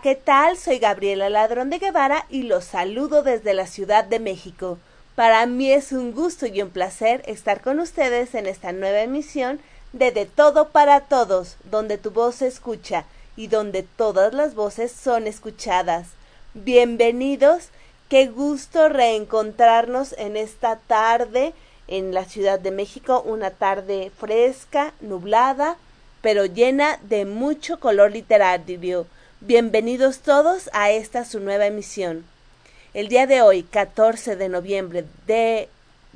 ¿qué tal? Soy Gabriela Ladrón de Guevara y los saludo desde la Ciudad de México. Para mí es un gusto y un placer estar con ustedes en esta nueva emisión de De Todo para Todos, donde tu voz se escucha y donde todas las voces son escuchadas. Bienvenidos, qué gusto reencontrarnos en esta tarde en la Ciudad de México, una tarde fresca, nublada, pero llena de mucho color literario. Bienvenidos todos a esta su nueva emisión. El día de hoy, 14 de noviembre de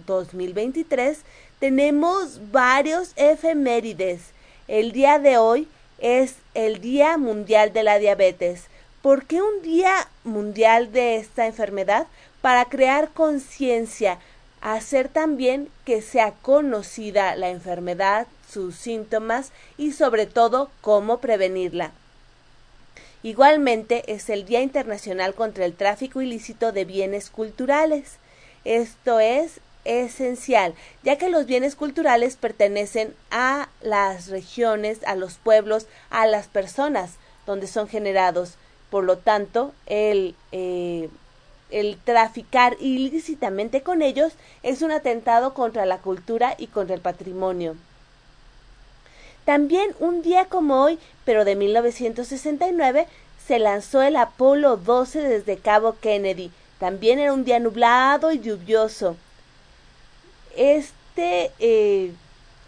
2023, tenemos varios efemérides. El día de hoy es el Día Mundial de la Diabetes. ¿Por qué un Día Mundial de esta enfermedad? Para crear conciencia, hacer también que sea conocida la enfermedad, sus síntomas y sobre todo cómo prevenirla. Igualmente es el Día Internacional contra el Tráfico Ilícito de Bienes Culturales. Esto es esencial, ya que los bienes culturales pertenecen a las regiones, a los pueblos, a las personas donde son generados. Por lo tanto, el, eh, el traficar ilícitamente con ellos es un atentado contra la cultura y contra el patrimonio. También un día como hoy, pero de 1969, se lanzó el Apolo 12 desde Cabo Kennedy. También era un día nublado y lluvioso. Este, eh,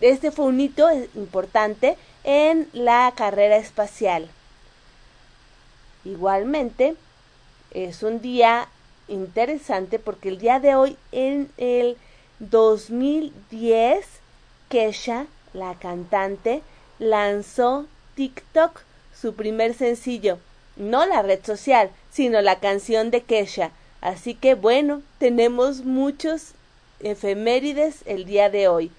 este fue un hito importante en la carrera espacial. Igualmente, es un día interesante porque el día de hoy, en el 2010, Kesha la cantante, lanzó TikTok, su primer sencillo, no la red social, sino la canción de Kesha. Así que bueno, tenemos muchos efemérides el día de hoy.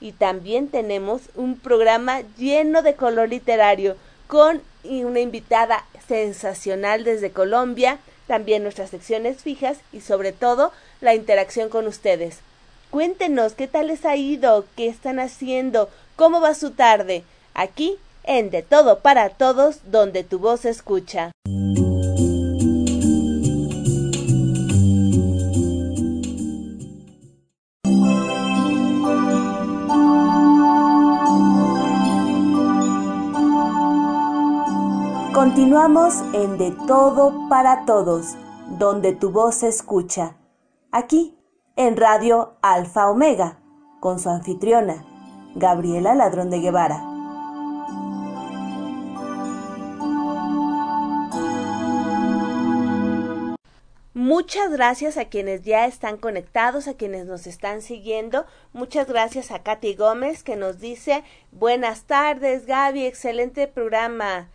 Y también tenemos un programa lleno de color literario con una invitada sensacional desde Colombia, también nuestras secciones fijas y sobre todo la interacción con ustedes. Cuéntenos qué tal les ha ido, qué están haciendo, cómo va su tarde, aquí en De Todo para Todos, donde tu voz se escucha. Continuamos en De Todo para Todos, donde tu voz se escucha. Aquí en Radio Alfa Omega, con su anfitriona, Gabriela Ladrón de Guevara. Muchas gracias a quienes ya están conectados, a quienes nos están siguiendo. Muchas gracias a Katy Gómez que nos dice buenas tardes Gaby, excelente programa.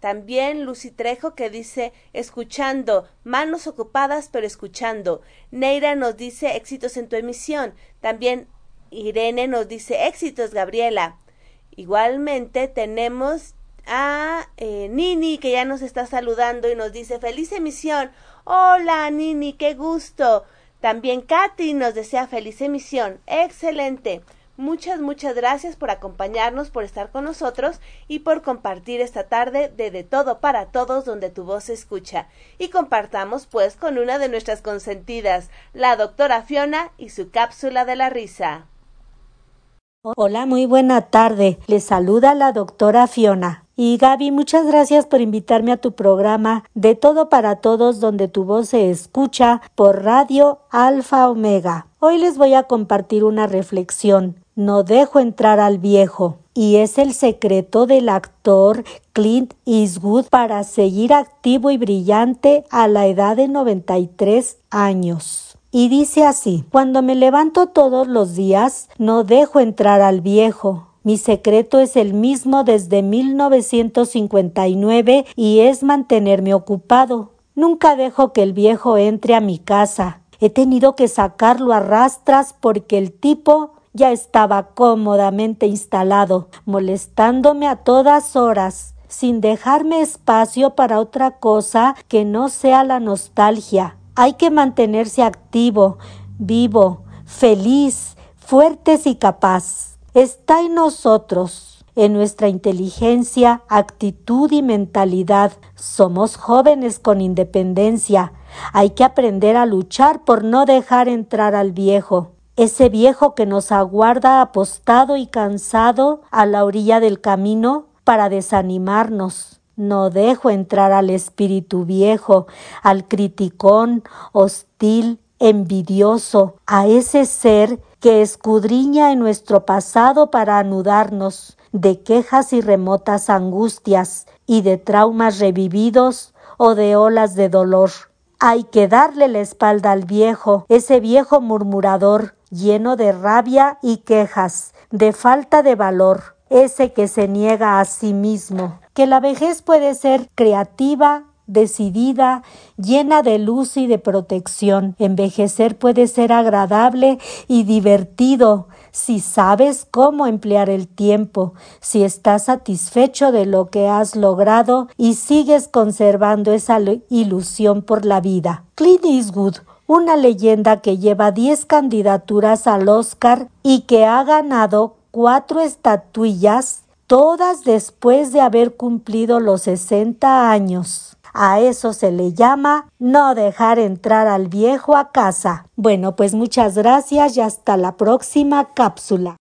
También Lucy Trejo que dice escuchando, manos ocupadas pero escuchando. Neira nos dice éxitos en tu emisión. También Irene nos dice éxitos, Gabriela. Igualmente tenemos a eh, Nini que ya nos está saludando y nos dice feliz emisión. Hola Nini, qué gusto. También Katy nos desea feliz emisión. Excelente. Muchas, muchas gracias por acompañarnos, por estar con nosotros y por compartir esta tarde de De Todo para Todos donde tu voz se escucha. Y compartamos pues con una de nuestras consentidas, la doctora Fiona y su cápsula de la risa. Hola, muy buena tarde. Les saluda la doctora Fiona. Y Gaby, muchas gracias por invitarme a tu programa De Todo para Todos donde tu voz se escucha por Radio Alfa Omega. Hoy les voy a compartir una reflexión no dejo entrar al viejo. Y es el secreto del actor Clint Eastwood para seguir activo y brillante a la edad de 93 años. Y dice así, cuando me levanto todos los días, no dejo entrar al viejo. Mi secreto es el mismo desde 1959 y es mantenerme ocupado. Nunca dejo que el viejo entre a mi casa. He tenido que sacarlo a rastras porque el tipo ya estaba cómodamente instalado, molestándome a todas horas, sin dejarme espacio para otra cosa que no sea la nostalgia. Hay que mantenerse activo, vivo, feliz, fuertes y capaz. Está en nosotros. en nuestra inteligencia, actitud y mentalidad. Somos jóvenes con independencia. Hay que aprender a luchar por no dejar entrar al viejo, ese viejo que nos aguarda apostado y cansado a la orilla del camino para desanimarnos. No dejo entrar al espíritu viejo, al criticón, hostil, envidioso, a ese ser que escudriña en nuestro pasado para anudarnos de quejas y remotas angustias y de traumas revividos o de olas de dolor. Hay que darle la espalda al viejo, ese viejo murmurador, lleno de rabia y quejas, de falta de valor, ese que se niega a sí mismo. Que la vejez puede ser creativa, decidida, llena de luz y de protección. Envejecer puede ser agradable y divertido si sabes cómo emplear el tiempo, si estás satisfecho de lo que has logrado y sigues conservando esa ilusión por la vida. Clint Eastwood una leyenda que lleva 10 candidaturas al Oscar y que ha ganado cuatro estatuillas, todas después de haber cumplido los 60 años. A eso se le llama no dejar entrar al viejo a casa. Bueno, pues muchas gracias y hasta la próxima cápsula.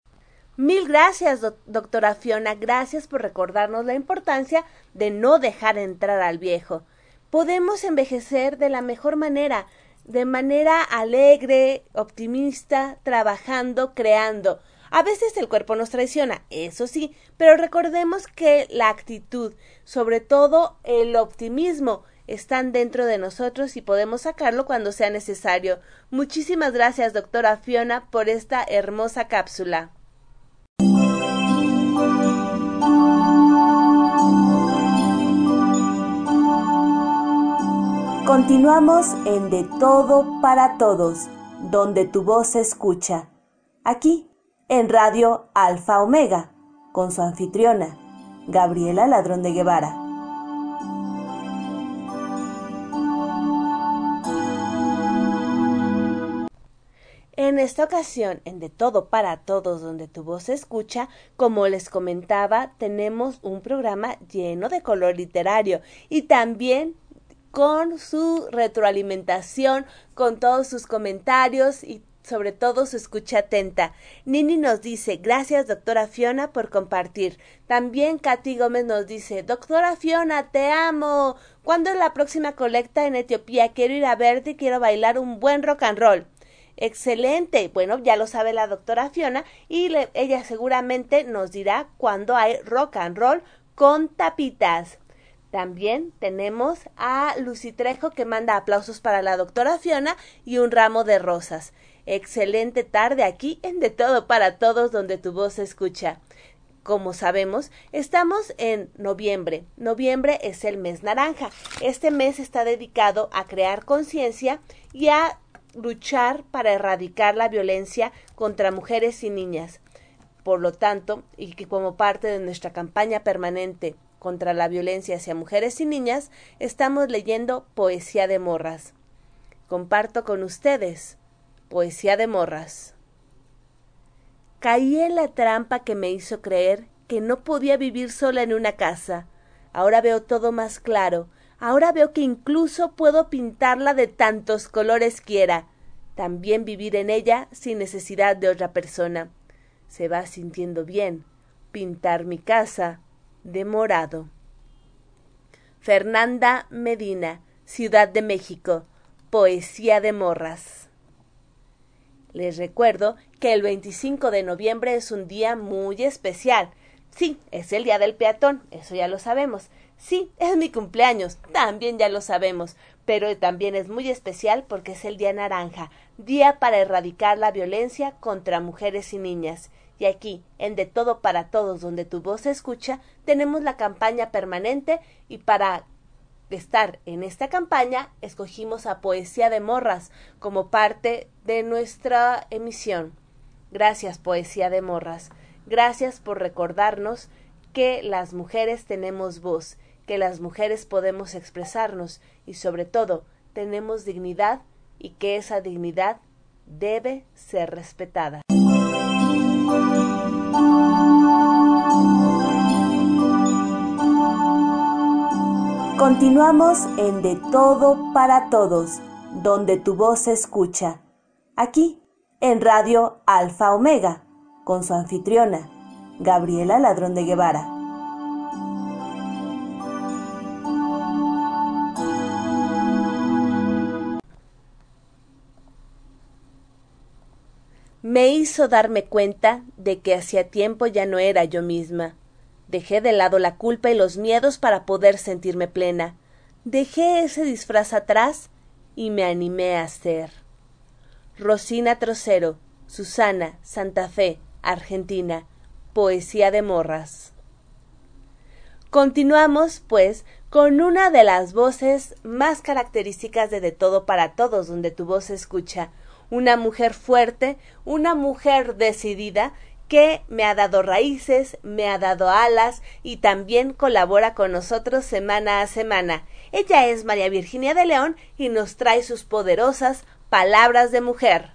Mil gracias, doctora Fiona. Gracias por recordarnos la importancia de no dejar entrar al viejo. Podemos envejecer de la mejor manera, de manera alegre, optimista, trabajando, creando. A veces el cuerpo nos traiciona, eso sí, pero recordemos que la actitud, sobre todo el optimismo, están dentro de nosotros y podemos sacarlo cuando sea necesario. Muchísimas gracias, doctora Fiona, por esta hermosa cápsula. Continuamos en De Todo para Todos, donde tu voz se escucha. Aquí en Radio Alfa Omega, con su anfitriona, Gabriela Ladrón de Guevara. En esta ocasión, en De Todo para Todos, donde tu voz se escucha, como les comentaba, tenemos un programa lleno de color literario y también con su retroalimentación, con todos sus comentarios y sobre todo su escucha atenta. Nini nos dice, gracias doctora Fiona por compartir. También Katy Gómez nos dice, doctora Fiona, te amo. ¿Cuándo es la próxima colecta en Etiopía? Quiero ir a verte y quiero bailar un buen rock and roll. Excelente. Bueno, ya lo sabe la doctora Fiona y ella seguramente nos dirá cuándo hay rock and roll con tapitas. También tenemos a Lucy Trejo que manda aplausos para la doctora Fiona y un ramo de rosas. Excelente tarde aquí en De Todo para Todos donde tu voz se escucha. Como sabemos, estamos en noviembre. Noviembre es el mes naranja. Este mes está dedicado a crear conciencia y a luchar para erradicar la violencia contra mujeres y niñas. Por lo tanto, y que como parte de nuestra campaña permanente contra la violencia hacia mujeres y niñas, estamos leyendo Poesía de Morras. Comparto con ustedes Poesía de morras. Caí en la trampa que me hizo creer que no podía vivir sola en una casa. Ahora veo todo más claro. Ahora veo que incluso puedo pintarla de tantos colores quiera. También vivir en ella sin necesidad de otra persona. Se va sintiendo bien pintar mi casa de morado. Fernanda Medina, Ciudad de México. Poesía de morras. Les recuerdo que el 25 de noviembre es un día muy especial. Sí, es el día del peatón, eso ya lo sabemos. Sí, es mi cumpleaños, también ya lo sabemos, pero también es muy especial porque es el día naranja, día para erradicar la violencia contra mujeres y niñas. Y aquí, en De Todo para Todos, donde tu voz se escucha, tenemos la campaña permanente y para estar en esta campaña, escogimos a Poesía de Morras como parte de nuestra emisión. Gracias, Poesía de Morras. Gracias por recordarnos que las mujeres tenemos voz, que las mujeres podemos expresarnos y sobre todo tenemos dignidad y que esa dignidad debe ser respetada. Continuamos en De Todo para Todos, donde tu voz se escucha. Aquí, en Radio Alfa Omega, con su anfitriona, Gabriela Ladrón de Guevara. Me hizo darme cuenta de que hacía tiempo ya no era yo misma Dejé de lado la culpa y los miedos para poder sentirme plena. Dejé ese disfraz atrás y me animé a ser. Rosina Trocero, Susana, Santa Fe, Argentina. Poesía de morras. Continuamos, pues, con una de las voces más características de De Todo para Todos, donde tu voz se escucha. Una mujer fuerte, una mujer decidida que me ha dado raíces, me ha dado alas y también colabora con nosotros semana a semana. Ella es María Virginia de León y nos trae sus poderosas palabras de mujer.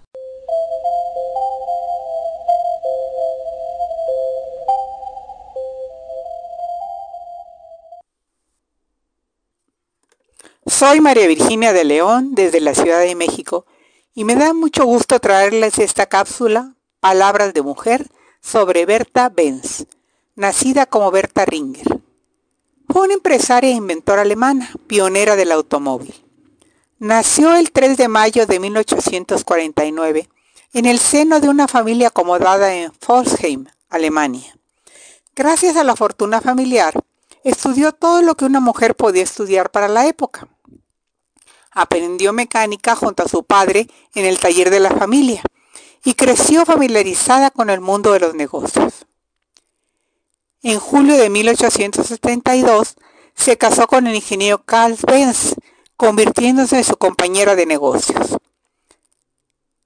Soy María Virginia de León desde la Ciudad de México y me da mucho gusto traerles esta cápsula, Palabras de Mujer, sobre Berta Benz, nacida como Berta Ringer. Fue una empresaria e inventora alemana, pionera del automóvil. Nació el 3 de mayo de 1849 en el seno de una familia acomodada en Pforzheim, Alemania. Gracias a la fortuna familiar, estudió todo lo que una mujer podía estudiar para la época. Aprendió mecánica junto a su padre en el taller de la familia y creció familiarizada con el mundo de los negocios. En julio de 1872 se casó con el ingeniero Carl Benz, convirtiéndose en su compañera de negocios.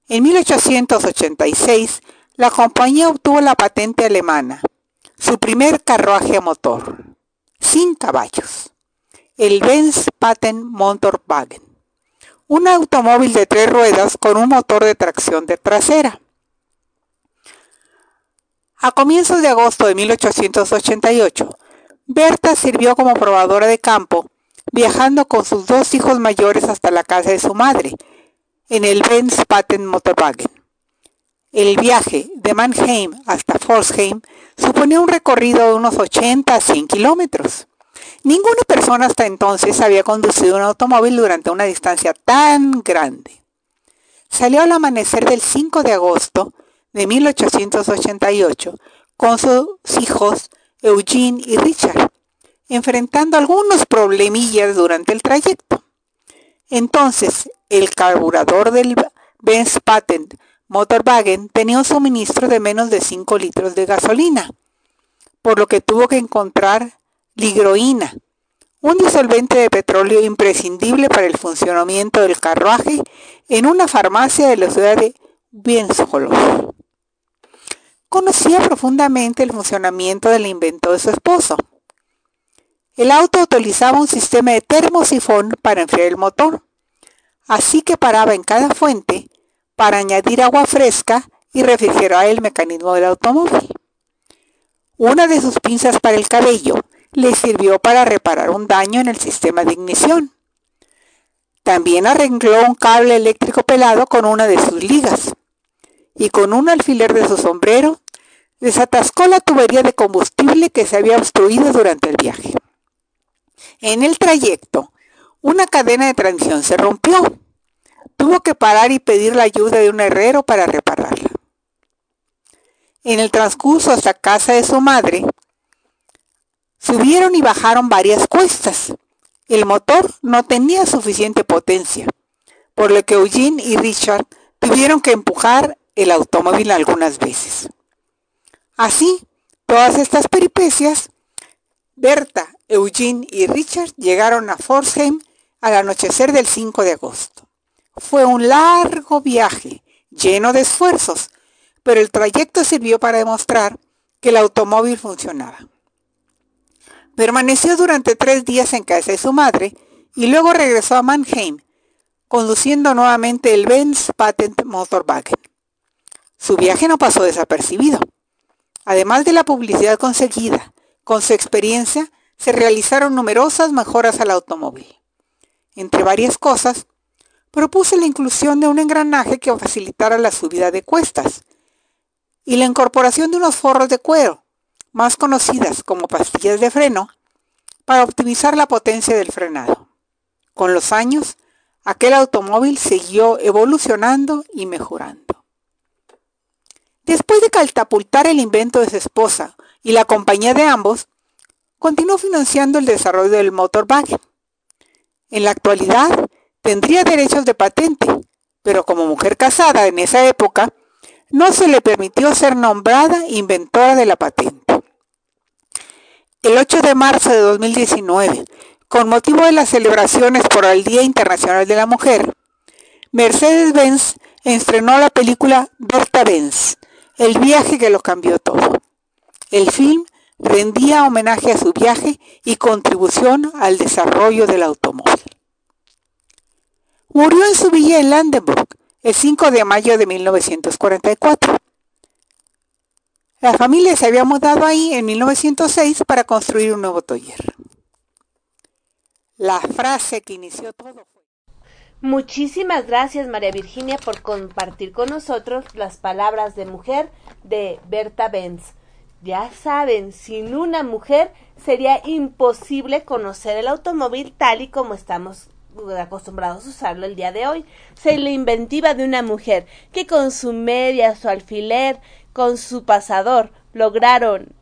En 1886, la compañía obtuvo la patente alemana, su primer carruaje a motor, sin caballos, el Benz Patent Motorwagen un automóvil de tres ruedas con un motor de tracción de trasera. A comienzos de agosto de 1888, Berta sirvió como probadora de campo, viajando con sus dos hijos mayores hasta la casa de su madre, en el Benz Patent Motorwagen. El viaje de Mannheim hasta Pforzheim suponía un recorrido de unos 80 a 100 kilómetros. Ninguna persona hasta entonces había conducido un automóvil durante una distancia tan grande. Salió al amanecer del 5 de agosto de 1888 con sus hijos Eugene y Richard, enfrentando algunos problemillas durante el trayecto. Entonces, el carburador del Benz Patent Motorwagen tenía un suministro de menos de 5 litros de gasolina, por lo que tuvo que encontrar ligroína, un disolvente de petróleo imprescindible para el funcionamiento del carruaje en una farmacia de la ciudad de Bienskolow. Conocía profundamente el funcionamiento del invento de su esposo. El auto utilizaba un sistema de termosifón para enfriar el motor, así que paraba en cada fuente para añadir agua fresca y refrigerar el mecanismo del automóvil. Una de sus pinzas para el cabello le sirvió para reparar un daño en el sistema de ignición. También arregló un cable eléctrico pelado con una de sus ligas y con un alfiler de su sombrero desatascó la tubería de combustible que se había obstruido durante el viaje. En el trayecto, una cadena de transmisión se rompió. Tuvo que parar y pedir la ayuda de un herrero para repararla. En el transcurso hasta casa de su madre, Subieron y bajaron varias cuestas. El motor no tenía suficiente potencia, por lo que Eugene y Richard tuvieron que empujar el automóvil algunas veces. Así, todas estas peripecias, Berta, Eugene y Richard llegaron a Forsheim al anochecer del 5 de agosto. Fue un largo viaje, lleno de esfuerzos, pero el trayecto sirvió para demostrar que el automóvil funcionaba. Permaneció durante tres días en casa de su madre y luego regresó a Mannheim, conduciendo nuevamente el Benz Patent Motorwagen. Su viaje no pasó desapercibido. Además de la publicidad conseguida, con su experiencia se realizaron numerosas mejoras al automóvil. Entre varias cosas, propuse la inclusión de un engranaje que facilitara la subida de cuestas y la incorporación de unos forros de cuero, más conocidas como pastillas de freno, para optimizar la potencia del frenado. Con los años, aquel automóvil siguió evolucionando y mejorando. Después de catapultar el invento de su esposa y la compañía de ambos, continuó financiando el desarrollo del motorwagen. En la actualidad, tendría derechos de patente, pero como mujer casada en esa época, no se le permitió ser nombrada inventora de la patente. El 8 de marzo de 2019, con motivo de las celebraciones por el Día Internacional de la Mujer, Mercedes-Benz estrenó la película Berta Benz, el viaje que lo cambió todo. El film rendía homenaje a su viaje y contribución al desarrollo del automóvil. Murió en su villa en Landenburg el 5 de mayo de 1944. La familia se había mudado ahí en 1906 para construir un nuevo taller. La frase que inició todo fue... Muchísimas gracias María Virginia por compartir con nosotros las palabras de mujer de Berta Benz. Ya saben, sin una mujer sería imposible conocer el automóvil tal y como estamos acostumbrados a usarlo el día de hoy. Se la inventiva de una mujer que con su media, su alfiler, con su pasador, lograron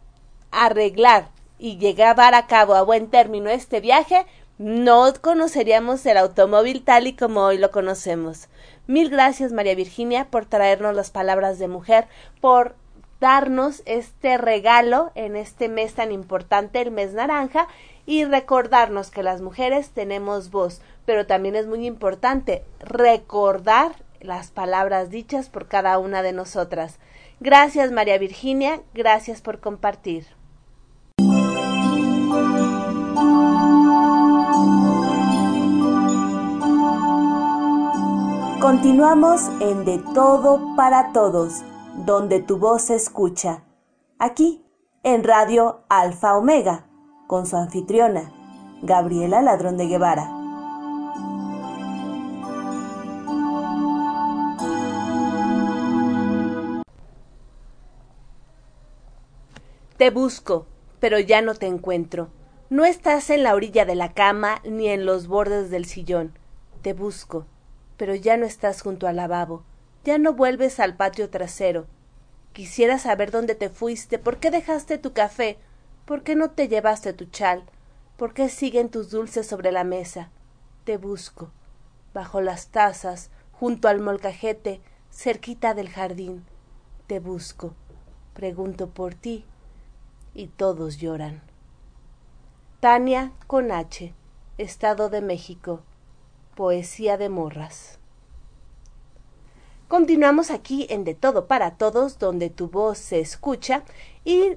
arreglar y llevar a cabo a buen término este viaje, no conoceríamos el automóvil tal y como hoy lo conocemos. Mil gracias María Virginia por traernos las palabras de mujer, por darnos este regalo en este mes tan importante, el mes naranja, y recordarnos que las mujeres tenemos voz, pero también es muy importante recordar las palabras dichas por cada una de nosotras. Gracias María Virginia, gracias por compartir. Continuamos en De Todo para Todos donde tu voz se escucha. Aquí, en Radio Alfa Omega, con su anfitriona, Gabriela Ladrón de Guevara. Te busco, pero ya no te encuentro. No estás en la orilla de la cama ni en los bordes del sillón. Te busco, pero ya no estás junto al lavabo ya no vuelves al patio trasero. Quisiera saber dónde te fuiste, por qué dejaste tu café, por qué no te llevaste tu chal, por qué siguen tus dulces sobre la mesa. Te busco, bajo las tazas, junto al molcajete, cerquita del jardín. Te busco, pregunto por ti, y todos lloran. Tania con H, Estado de México, Poesía de Morras. Continuamos aquí en De Todo para Todos, donde tu voz se escucha. Y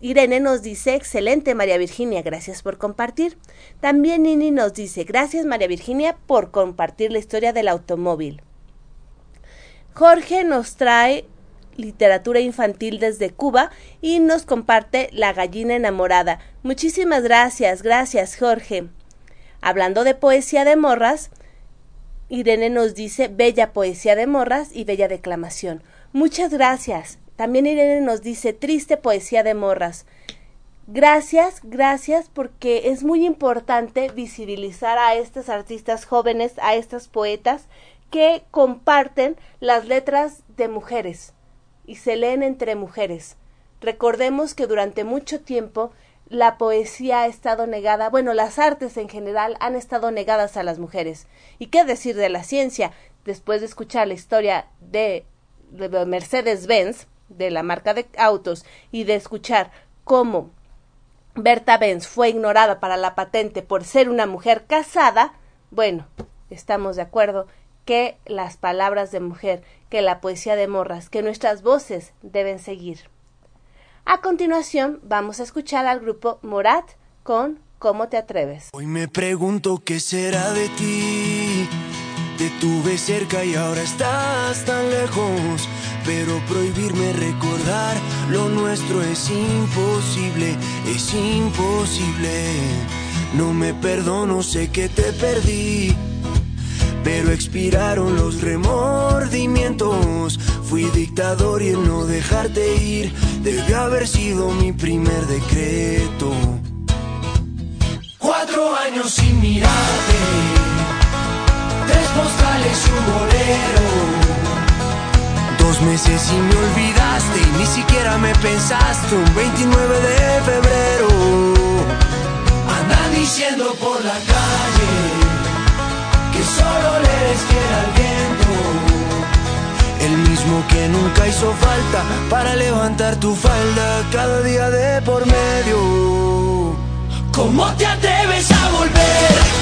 Irene nos dice, excelente María Virginia, gracias por compartir. También Nini nos dice, gracias María Virginia por compartir la historia del automóvil. Jorge nos trae literatura infantil desde Cuba y nos comparte La gallina enamorada. Muchísimas gracias, gracias Jorge. Hablando de poesía de morras, Irene nos dice bella poesía de morras y bella declamación. Muchas gracias. También Irene nos dice triste poesía de morras. Gracias, gracias porque es muy importante visibilizar a estos artistas jóvenes, a estas poetas que comparten las letras de mujeres y se leen entre mujeres. Recordemos que durante mucho tiempo la poesía ha estado negada, bueno, las artes en general han estado negadas a las mujeres. ¿Y qué decir de la ciencia? Después de escuchar la historia de, Mercedes-Benz, de la marca de autos, y de escuchar cómo Berta Benz fue ignorada para la patente por ser una mujer casada, bueno, estamos de acuerdo que las palabras de mujer, que la poesía de morras, que nuestras voces deben seguir. A continuación, vamos a escuchar al grupo Morat con ¿Cómo te atreves? Hoy me pregunto qué será de ti. Te tuve cerca y ahora estás tan lejos. pero prohibirme recordar lo nuestro es imposible, es imposible. No me perdono, sé que te perdí, pero expiraron los remordimientos. Fui dictador y el no dejarte ir debe haber sido mi primer decreto. Cuatro años sin mirarte, tres postales y un bolero Dos meses y me olvidaste y ni siquiera me pensaste un 29 de febrero. Andan diciendo por la calle que solo le eres fiel al viento. El mismo que nunca hizo falta para levantar tu falda cada día de por medio. ¿Cómo te atreves a volver?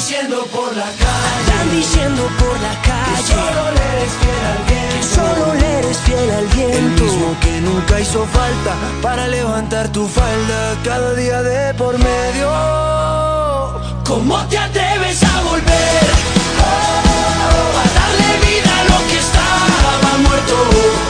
Diciendo por la calle. Andan diciendo por la calle. Que solo le eres fiel al viento. Que solo le eres fiel al viento. El mismo que nunca hizo falta para levantar tu falda cada día de por medio. ¿Cómo te atreves a volver? Oh, a darle vida a lo que estaba muerto.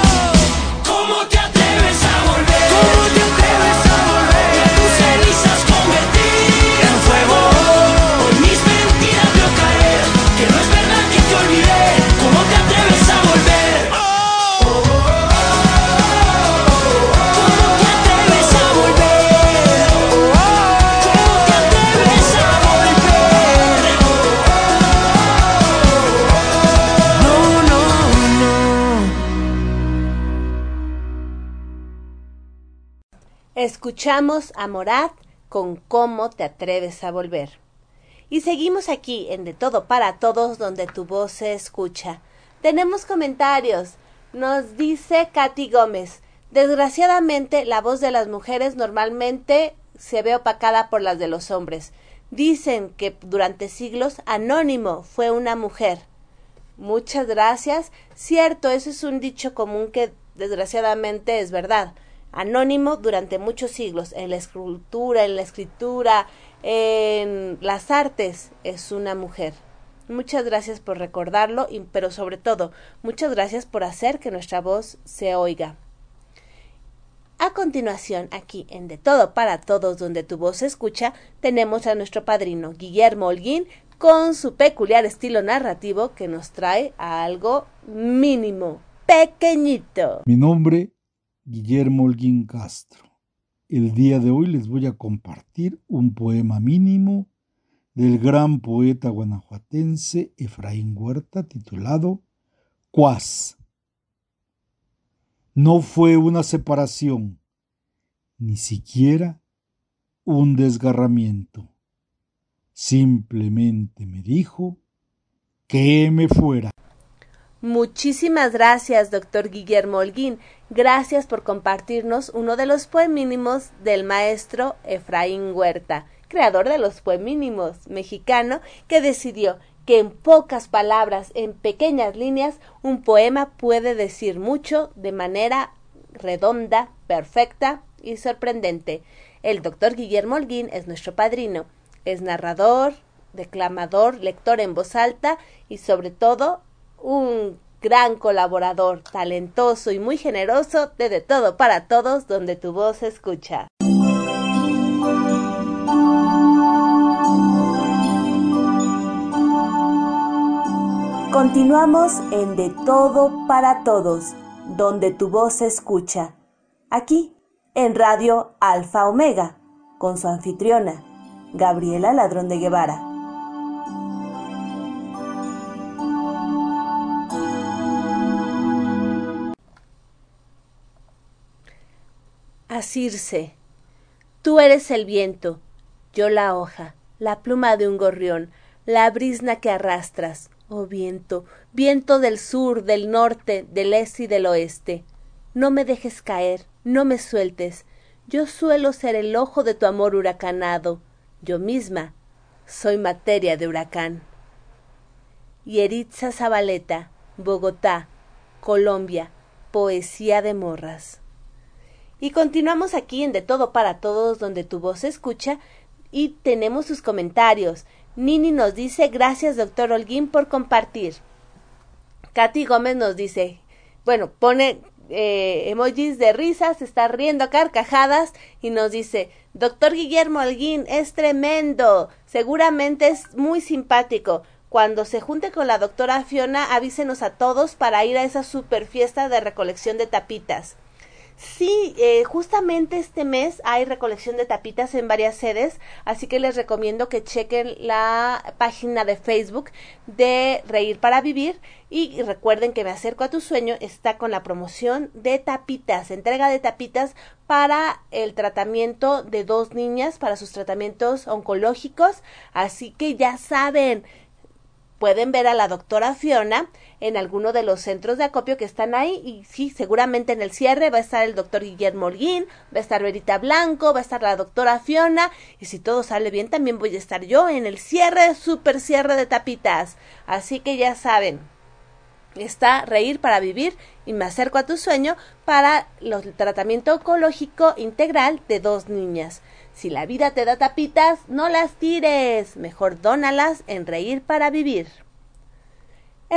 Escuchamos a Morat con Cómo te atreves a volver. Y seguimos aquí en De Todo para Todos donde tu voz se escucha. Tenemos comentarios. Nos dice Katy Gómez. Desgraciadamente la voz de las mujeres normalmente se ve opacada por las de los hombres. Dicen que durante siglos Anónimo fue una mujer. Muchas gracias. Cierto, eso es un dicho común que desgraciadamente es verdad. Anónimo durante muchos siglos en la escultura, en la escritura, en las artes es una mujer. Muchas gracias por recordarlo, pero sobre todo, muchas gracias por hacer que nuestra voz se oiga. A continuación, aquí en De Todo para Todos, donde tu voz se escucha, tenemos a nuestro padrino Guillermo Holguín con su peculiar estilo narrativo que nos trae a algo mínimo, pequeñito. Mi nombre, Guillermo Holguín Castro. El día de hoy les voy a compartir un poema mínimo del gran poeta guanajuatense Efraín Huerta titulado Cuas. No fue una separación, ni siquiera un desgarramiento. Simplemente me dijo que me fuera. Muchísimas gracias, doctor Guillermo Holguín. Gracias por compartirnos uno de los poemínimos del maestro Efraín Huerta, creador de los poemínimos mexicano, que decidió que en pocas palabras, en pequeñas líneas, un poema puede decir mucho de manera redonda, perfecta y sorprendente. El doctor Guillermo Holguín es nuestro padrino. Es narrador, declamador, lector en voz alta y sobre todo un gran colaborador, talentoso y muy generoso de De Todo para Todos, donde tu voz se escucha. Continuamos en De Todo para Todos, donde tu voz se escucha. Aquí, en Radio Alfa Omega, con su anfitriona, Gabriela Ladrón de Guevara. Asirse. Tú eres el viento, yo la hoja, la pluma de un gorrión, la brisna que arrastras, oh viento, viento del sur, del norte, del este y del oeste. No me dejes caer, no me sueltes. Yo suelo ser el ojo de tu amor huracanado. Yo misma soy materia de huracán. Yeritza Zabaleta, Bogotá, Colombia, Poesía de Morras. Y continuamos aquí en De Todo para Todos, donde tu voz se escucha y tenemos sus comentarios. Nini nos dice, gracias doctor Holguín por compartir. Katy Gómez nos dice, bueno, pone eh, emojis de risa, se está riendo a carcajadas y nos dice, doctor Guillermo Holguín, es tremendo, seguramente es muy simpático. Cuando se junte con la doctora Fiona, avísenos a todos para ir a esa super fiesta de recolección de tapitas. Sí, eh, justamente este mes hay recolección de tapitas en varias sedes, así que les recomiendo que chequen la página de Facebook de Reír para Vivir y recuerden que Me Acerco a tu Sueño está con la promoción de tapitas, entrega de tapitas para el tratamiento de dos niñas, para sus tratamientos oncológicos, así que ya saben, pueden ver a la doctora Fiona en alguno de los centros de acopio que están ahí y sí, seguramente en el cierre va a estar el doctor Guillermo Holguín, va a estar Verita Blanco, va a estar la doctora Fiona y si todo sale bien también voy a estar yo en el cierre, super cierre de tapitas. Así que ya saben, está Reír para Vivir y me acerco a tu sueño para el tratamiento oncológico integral de dos niñas. Si la vida te da tapitas, no las tires, mejor dónalas en Reír para Vivir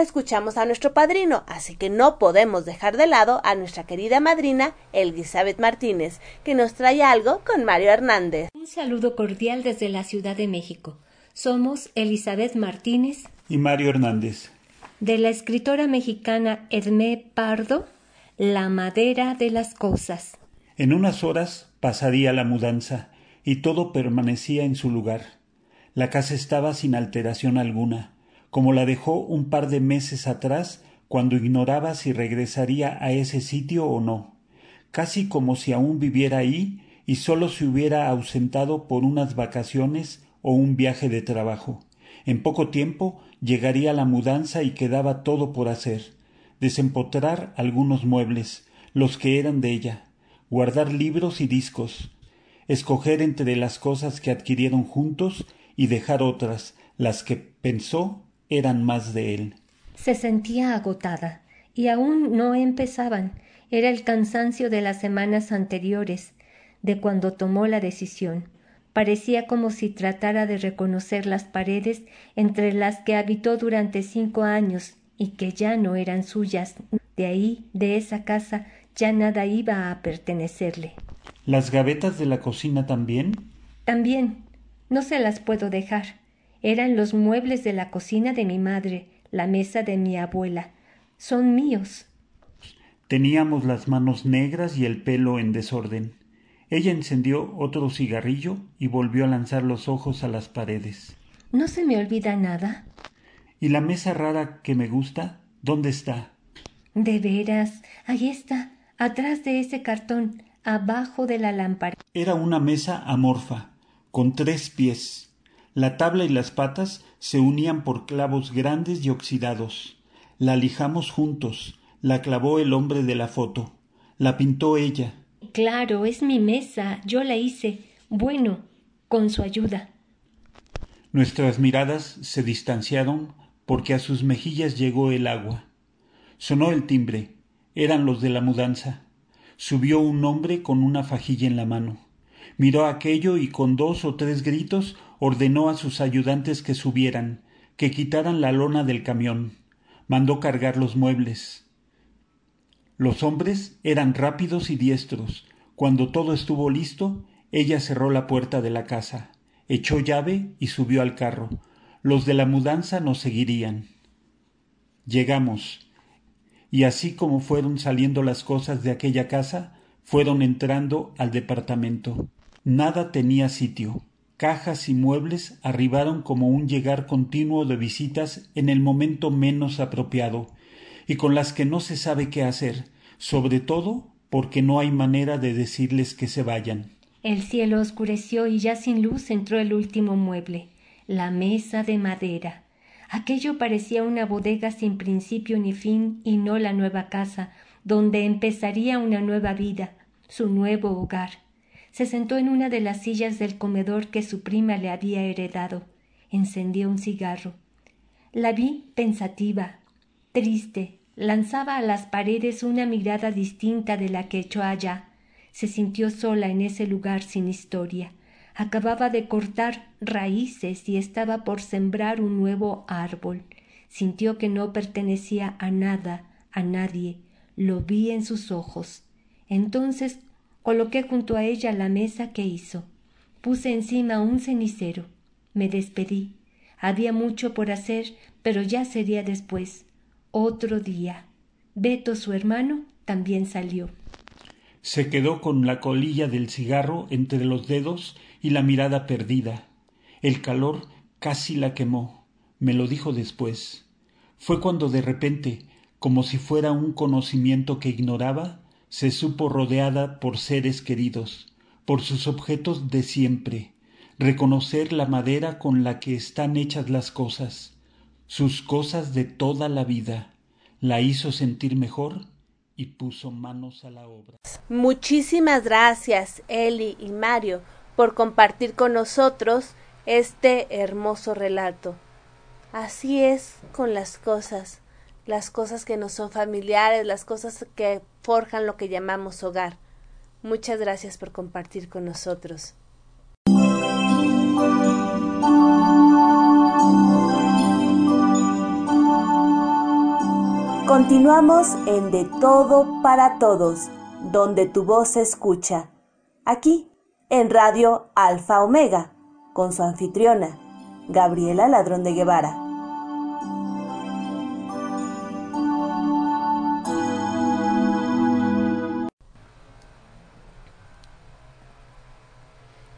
escuchamos a nuestro padrino, así que no podemos dejar de lado a nuestra querida madrina Elizabeth Martínez, que nos trae algo con Mario Hernández. Un saludo cordial desde la Ciudad de México. Somos Elizabeth Martínez y Mario Hernández. De la escritora mexicana Edmé Pardo, La madera de las cosas. En unas horas pasaría la mudanza y todo permanecía en su lugar. La casa estaba sin alteración alguna como la dejó un par de meses atrás cuando ignoraba si regresaría a ese sitio o no, casi como si aún viviera ahí y sólo se hubiera ausentado por unas vacaciones o un viaje de trabajo. En poco tiempo llegaría la mudanza y quedaba todo por hacer desempotrar algunos muebles, los que eran de ella, guardar libros y discos, escoger entre las cosas que adquirieron juntos y dejar otras, las que pensó eran más de él. Se sentía agotada, y aún no empezaban. Era el cansancio de las semanas anteriores, de cuando tomó la decisión. Parecía como si tratara de reconocer las paredes entre las que habitó durante cinco años y que ya no eran suyas. De ahí, de esa casa, ya nada iba a pertenecerle. ¿Las gavetas de la cocina también? También. No se las puedo dejar. Eran los muebles de la cocina de mi madre, la mesa de mi abuela. Son míos. Teníamos las manos negras y el pelo en desorden. Ella encendió otro cigarrillo y volvió a lanzar los ojos a las paredes. ¿No se me olvida nada? ¿Y la mesa rara que me gusta? ¿Dónde está? De veras, ahí está, Atrás de ese cartón, abajo de la lámpara. Era una mesa amorfa, con tres pies. La tabla y las patas se unían por clavos grandes y oxidados. La lijamos juntos, la clavó el hombre de la foto, la pintó ella. Claro, es mi mesa, yo la hice. Bueno, con su ayuda. Nuestras miradas se distanciaron porque a sus mejillas llegó el agua. Sonó el timbre. Eran los de la mudanza. Subió un hombre con una fajilla en la mano. Miró aquello y con dos o tres gritos ordenó a sus ayudantes que subieran, que quitaran la lona del camión. Mandó cargar los muebles. Los hombres eran rápidos y diestros. Cuando todo estuvo listo, ella cerró la puerta de la casa echó llave y subió al carro. Los de la mudanza nos seguirían. Llegamos, y así como fueron saliendo las cosas de aquella casa, fueron entrando al departamento. Nada tenía sitio. Cajas y muebles arribaron como un llegar continuo de visitas en el momento menos apropiado, y con las que no se sabe qué hacer, sobre todo porque no hay manera de decirles que se vayan. El cielo oscureció y ya sin luz entró el último mueble, la mesa de madera. Aquello parecía una bodega sin principio ni fin y no la nueva casa, donde empezaría una nueva vida, su nuevo hogar. Se sentó en una de las sillas del comedor que su prima le había heredado. Encendió un cigarro. La vi pensativa, triste, lanzaba a las paredes una mirada distinta de la que echó allá se sintió sola en ese lugar sin historia. Acababa de cortar raíces y estaba por sembrar un nuevo árbol. Sintió que no pertenecía a nada, a nadie. Lo vi en sus ojos. Entonces coloqué junto a ella la mesa que hizo. Puse encima un cenicero. Me despedí. Había mucho por hacer, pero ya sería después. Otro día. Beto, su hermano, también salió. Se quedó con la colilla del cigarro entre los dedos y la mirada perdida. El calor casi la quemó. Me lo dijo después. Fue cuando de repente, como si fuera un conocimiento que ignoraba, se supo rodeada por seres queridos, por sus objetos de siempre, reconocer la madera con la que están hechas las cosas, sus cosas de toda la vida, la hizo sentir mejor y puso manos a la obra. Muchísimas gracias, Eli y Mario, por compartir con nosotros este hermoso relato. Así es con las cosas, las cosas que nos son familiares, las cosas que forjan lo que llamamos hogar. Muchas gracias por compartir con nosotros. Continuamos en De Todo para Todos, donde tu voz se escucha. Aquí, en Radio Alfa Omega, con su anfitriona, Gabriela Ladrón de Guevara.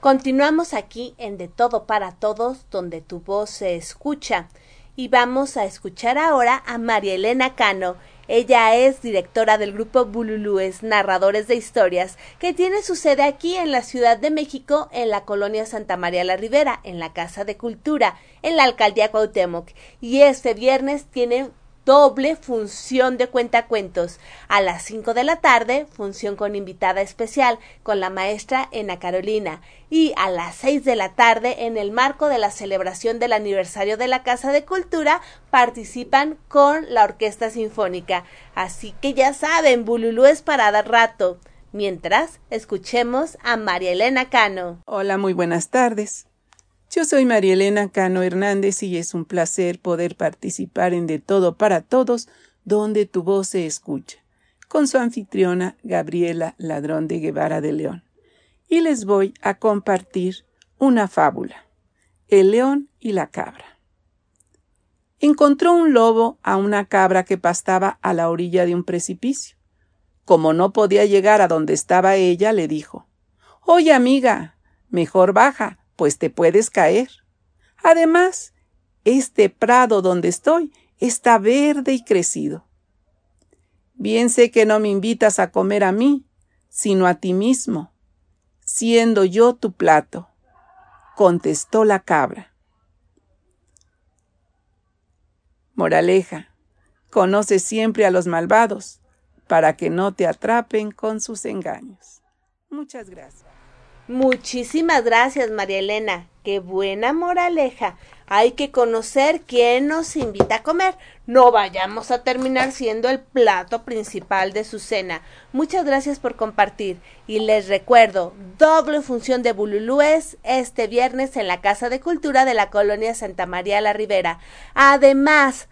Continuamos aquí en De Todo para Todos, donde tu voz se escucha y vamos a escuchar ahora a María Elena Cano. Ella es directora del grupo Bululúes, narradores de historias, que tiene su sede aquí en la Ciudad de México, en la colonia Santa María la Ribera, en la Casa de Cultura, en la alcaldía Cuauhtémoc. Y este viernes tiene doble función de cuentacuentos. A las 5 de la tarde, función con invitada especial con la maestra Ena Carolina. Y a las 6 de la tarde, en el marco de la celebración del aniversario de la Casa de Cultura, participan con la Orquesta Sinfónica. Así que ya saben, Bululú es para dar rato. Mientras, escuchemos a María Elena Cano. Hola, muy buenas tardes. Yo soy María Elena Cano Hernández y es un placer poder participar en De Todo para Todos, donde tu voz se escucha, con su anfitriona Gabriela Ladrón de Guevara de León. Y les voy a compartir una fábula, El león y la cabra. Encontró un lobo a una cabra que pastaba a la orilla de un precipicio. Como no podía llegar a donde estaba ella, le dijo Oye, amiga, mejor baja, pues te puedes caer. Además, este prado donde estoy está verde y crecido. Bien sé que no me invitas a comer a mí, sino a ti mismo, siendo yo tu plato, contestó la cabra. Moraleja, conoce siempre a los malvados, para que no te atrapen con sus engaños. Muchas gracias. Muchísimas gracias, María Elena. Qué buena moraleja. Hay que conocer quién nos invita a comer. No vayamos a terminar siendo el plato principal de su cena. Muchas gracias por compartir. Y les recuerdo, doble función de Bululúes este viernes en la Casa de Cultura de la Colonia Santa María la Ribera. Además,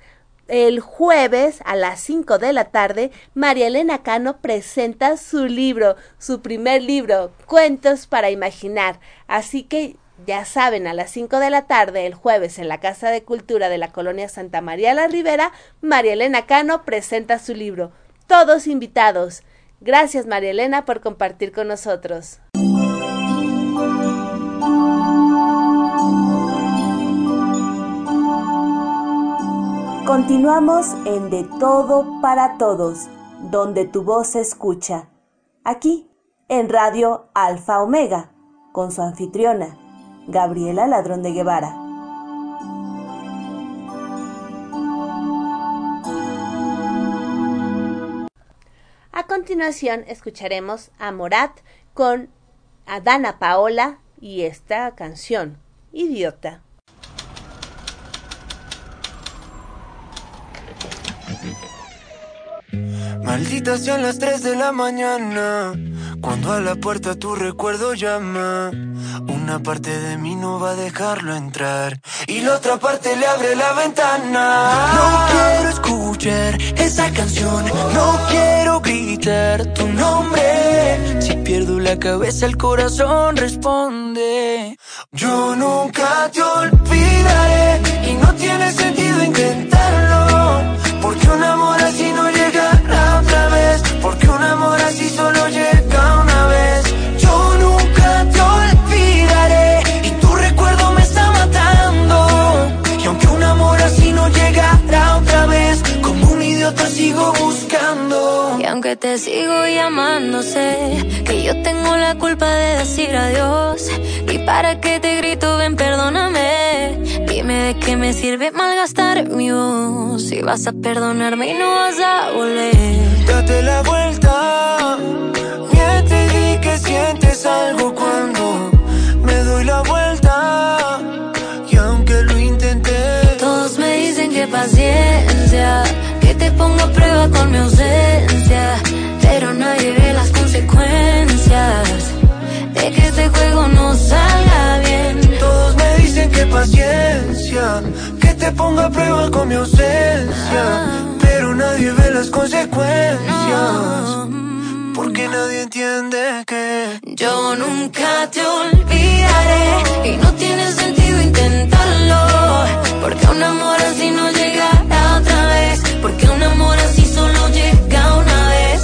el jueves a las 5 de la tarde, María Elena Cano presenta su libro, su primer libro, Cuentos para Imaginar. Así que ya saben, a las 5 de la tarde, el jueves, en la Casa de Cultura de la Colonia Santa María la Ribera, María Elena Cano presenta su libro. Todos invitados. Gracias, María Elena, por compartir con nosotros. Continuamos en De Todo para Todos, donde tu voz se escucha. Aquí, en Radio Alfa Omega, con su anfitriona, Gabriela Ladrón de Guevara. A continuación escucharemos a Morat con Adana Paola y esta canción, Idiota. Maldita sean las 3 de la mañana, cuando a la puerta tu recuerdo llama. Una parte de mí no va a dejarlo entrar y la otra parte le abre la ventana. No quiero escuchar esa canción, no quiero gritar tu nombre. Si pierdo la cabeza, el corazón responde. Yo nunca te olvidaré y no tiene sentido intentarlo. Porque un amor Porque un amor así solo llega una vez. Yo nunca te olvidaré. Y tu recuerdo me está matando. Y aunque un amor así no llegará otra vez. Como un idiota sigo buscando. Aunque te sigo llamando, sé que yo tengo la culpa de decir adiós. Y para que te grito, ven, perdóname. Dime de qué me sirve malgastar mi voz. Si vas a perdonarme y no vas a volver. Date la vuelta. Miente y di que sientes algo cuando me doy la vuelta. Y aunque lo intenté, Todos me dicen que paciencia, que te pongo a prueba con mi ausencia. Pero nadie ve las consecuencias de que este juego no salga bien. todos me dicen que paciencia, que te ponga a prueba con mi ausencia. Pero nadie ve las consecuencias. Porque nadie entiende que Yo nunca te olvidaré y no tiene sentido intentarlo. Porque un amor así no llegará otra vez. Porque un amor así solo llega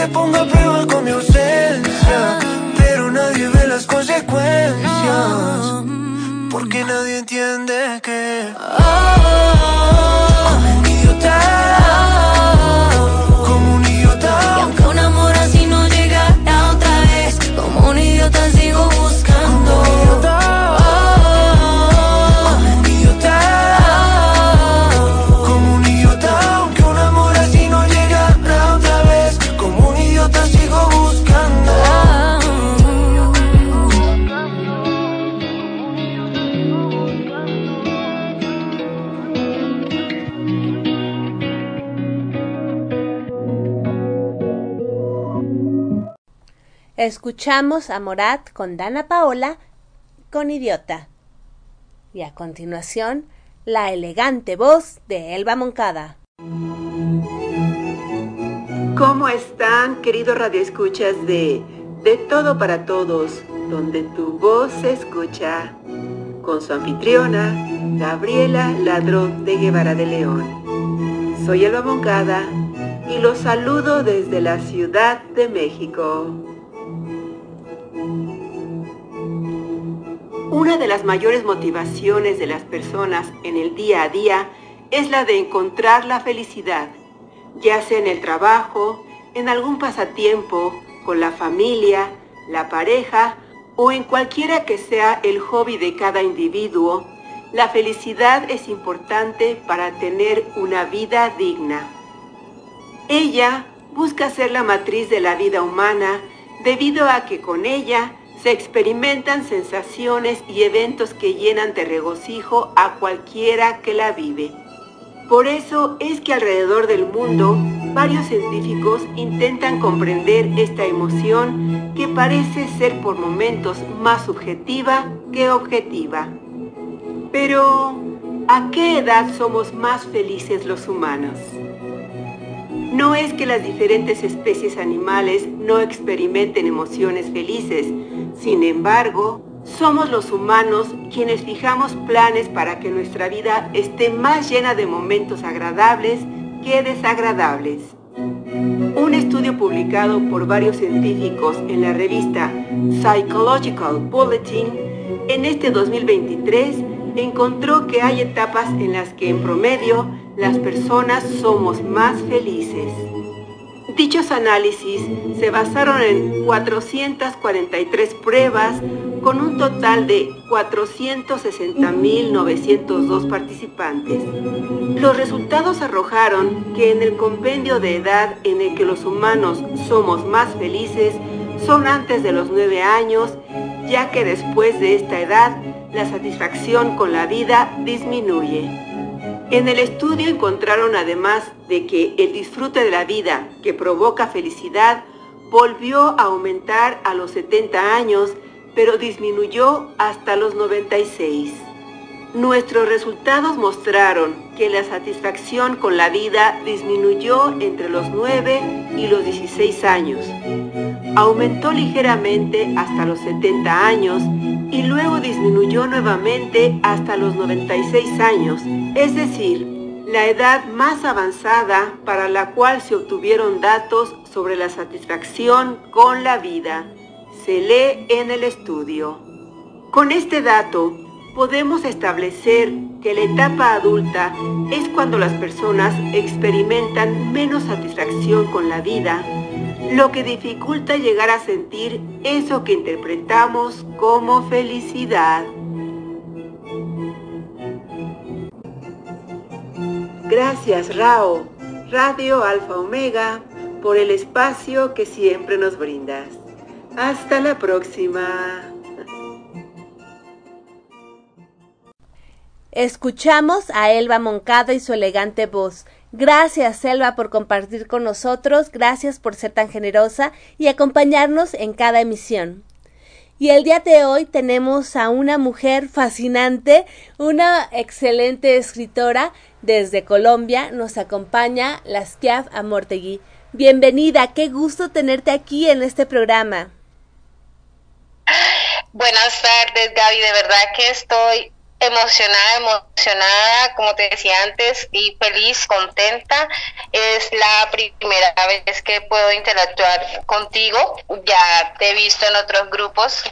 te pongo a prueba con mi ausencia. Pero nadie ve las consecuencias de que juego no salga bien. Todos me dicen que paciencia, que te ponga a prueba Escuchamos a Morat con Dana Paola con Idiota. Y a continuación, la elegante voz de Elba Moncada. ¿Cómo están, queridos radioescuchas de De Todo para Todos, donde tu voz se escucha? Con su anfitriona, Gabriela Ladrón de Guevara de León. Soy Elba Moncada y los saludo desde la Ciudad de México. Una de las mayores motivaciones de las personas en el día a día es la de encontrar la felicidad, ya sea en el trabajo, en algún pasatiempo, con la familia, la pareja o en cualquiera que sea el hobby de cada individuo, la felicidad es importante para tener una vida digna. Ella busca ser la matriz de la vida humana debido a que con ella se experimentan sensaciones y eventos que llenan de regocijo a cualquiera que la vive. Por eso es que alrededor del mundo varios científicos intentan comprender esta emoción que parece ser por momentos más subjetiva que objetiva. Pero, ¿a qué edad somos más felices los humanos? No es que las diferentes especies animales no experimenten emociones felices, sin embargo, somos los humanos quienes fijamos planes para que nuestra vida esté más llena de momentos agradables que desagradables. Un estudio publicado por varios científicos en la revista Psychological Bulletin en este 2023 encontró que hay etapas en las que en promedio las personas somos más felices. Dichos análisis se basaron en 443 pruebas con un total de 460.902 participantes. Los resultados arrojaron que en el compendio de edad en el que los humanos somos más felices son antes de los 9 años, ya que después de esta edad la satisfacción con la vida disminuye. En el estudio encontraron además de que el disfrute de la vida que provoca felicidad volvió a aumentar a los 70 años, pero disminuyó hasta los 96. Nuestros resultados mostraron que la satisfacción con la vida disminuyó entre los 9 y los 16 años. Aumentó ligeramente hasta los 70 años y luego disminuyó nuevamente hasta los 96 años, es decir, la edad más avanzada para la cual se obtuvieron datos sobre la satisfacción con la vida. Se lee en el estudio. Con este dato, podemos establecer que la etapa adulta es cuando las personas experimentan menos satisfacción con la vida, lo que dificulta llegar a sentir eso que interpretamos como felicidad. Gracias Rao, Radio Alfa Omega, por el espacio que siempre nos brindas. Hasta la próxima. Escuchamos a Elba Moncada y su elegante voz. Gracias, Elba, por compartir con nosotros, gracias por ser tan generosa y acompañarnos en cada emisión. Y el día de hoy tenemos a una mujer fascinante, una excelente escritora desde Colombia. Nos acompaña Lasquiaf Amortegui. Bienvenida, qué gusto tenerte aquí en este programa. Buenas tardes, Gaby. De verdad que estoy emocionada, emocionada, como te decía antes, y feliz, contenta. Es la primera vez que puedo interactuar contigo. Ya te he visto en otros grupos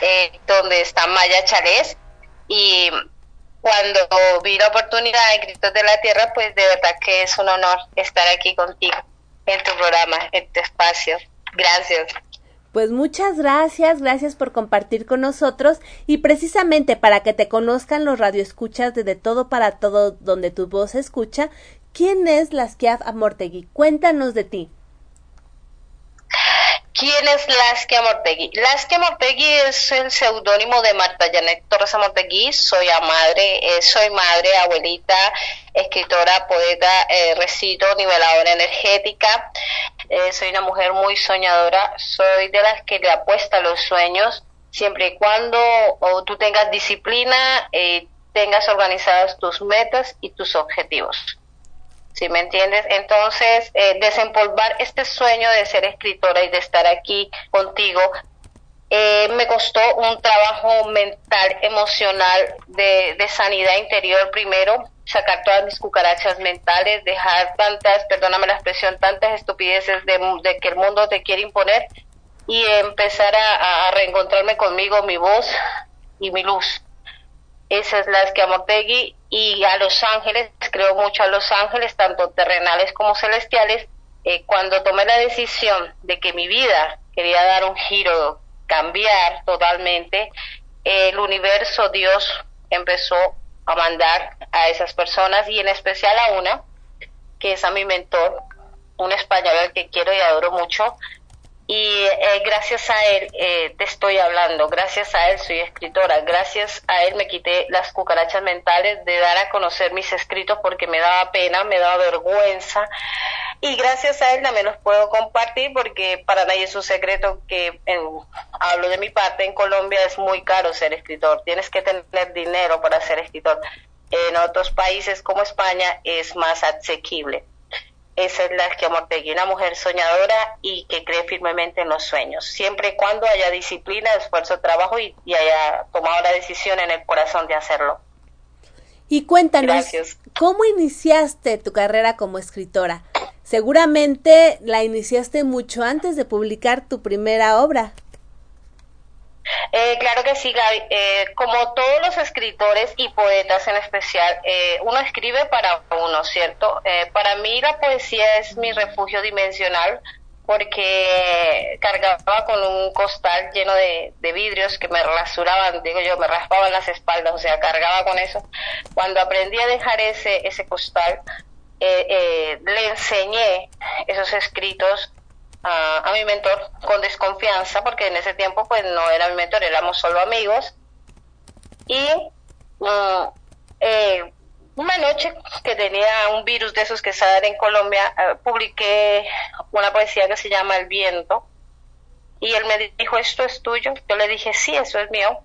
eh, donde está Maya Chales y cuando vi la oportunidad de Gritos de la Tierra, pues de verdad que es un honor estar aquí contigo en tu programa, en tu espacio. Gracias. Pues muchas gracias, gracias por compartir con nosotros y precisamente para que te conozcan los radioescuchas de De Todo para Todo donde tu voz se escucha, ¿quién es Lasquiaf Amortegui? Cuéntanos de ti. ¿Quién es Lasquia Mortegui? Lasquia Mortegui es el seudónimo de Marta Janet Torres Mortegui. Soy madre, eh, soy madre, abuelita, escritora, poeta, eh, recito, niveladora energética. Eh, soy una mujer muy soñadora. Soy de las que le apuesta a los sueños, siempre y cuando tú tengas disciplina, tengas organizadas tus metas y tus objetivos. ¿Sí me entiendes? Entonces, eh, desempolvar este sueño de ser escritora y de estar aquí contigo, eh, me costó un trabajo mental, emocional, de, de sanidad interior primero, sacar todas mis cucarachas mentales, dejar tantas, perdóname la expresión, tantas estupideces de, que el mundo te quiere imponer y empezar a, reencontrarme conmigo, mi voz y mi luz. Esa es la que Amortegui y a Los Ángeles, creo mucho a Los Ángeles, tanto terrenales como celestiales, eh, cuando tomé la decisión de que mi vida quería dar un giro, cambiar totalmente, el universo, Dios empezó a mandar a esas personas y en especial a una, que es a mi mentor, un español al que quiero y adoro mucho. Y eh, gracias a él eh, te estoy hablando, gracias a él soy escritora, gracias a él me quité las cucarachas mentales de dar a conocer mis escritos porque me daba pena, me daba vergüenza. Y gracias a él también los puedo compartir porque para nadie es un secreto que hablo de mi parte en Colombia es muy caro ser escritor. Tienes que tener dinero para ser escritor. En otros países como España es más asequible esa es la que Mortegui, una mujer soñadora y que cree firmemente en los sueños, siempre y cuando haya disciplina, esfuerzo, trabajo y, haya tomado la decisión en el corazón de hacerlo. Y cuéntanos, ¿cómo iniciaste tu carrera como escritora? Seguramente la iniciaste mucho antes de publicar tu primera obra. Eh, claro que sí, Gaby. Eh, como todos los escritores y poetas en especial, eh, uno escribe para uno, ¿cierto? para mí la poesía es mi refugio dimensional porque cargaba con un costal lleno de, vidrios que me rasuraban, digo yo, me raspaban las espaldas, o sea, cargaba con eso. Cuando aprendí a dejar ese, ese costal, le enseñé esos escritos a, mi mentor con desconfianza, porque en ese tiempo pues no era mi mentor, éramos solo amigos. Y mm, eh, una noche que tenía un virus de esos que salen en Colombia, eh, publiqué una poesía que se llama El viento. Y él me dijo, ¿esto es tuyo? Yo le dije, sí, eso es mío.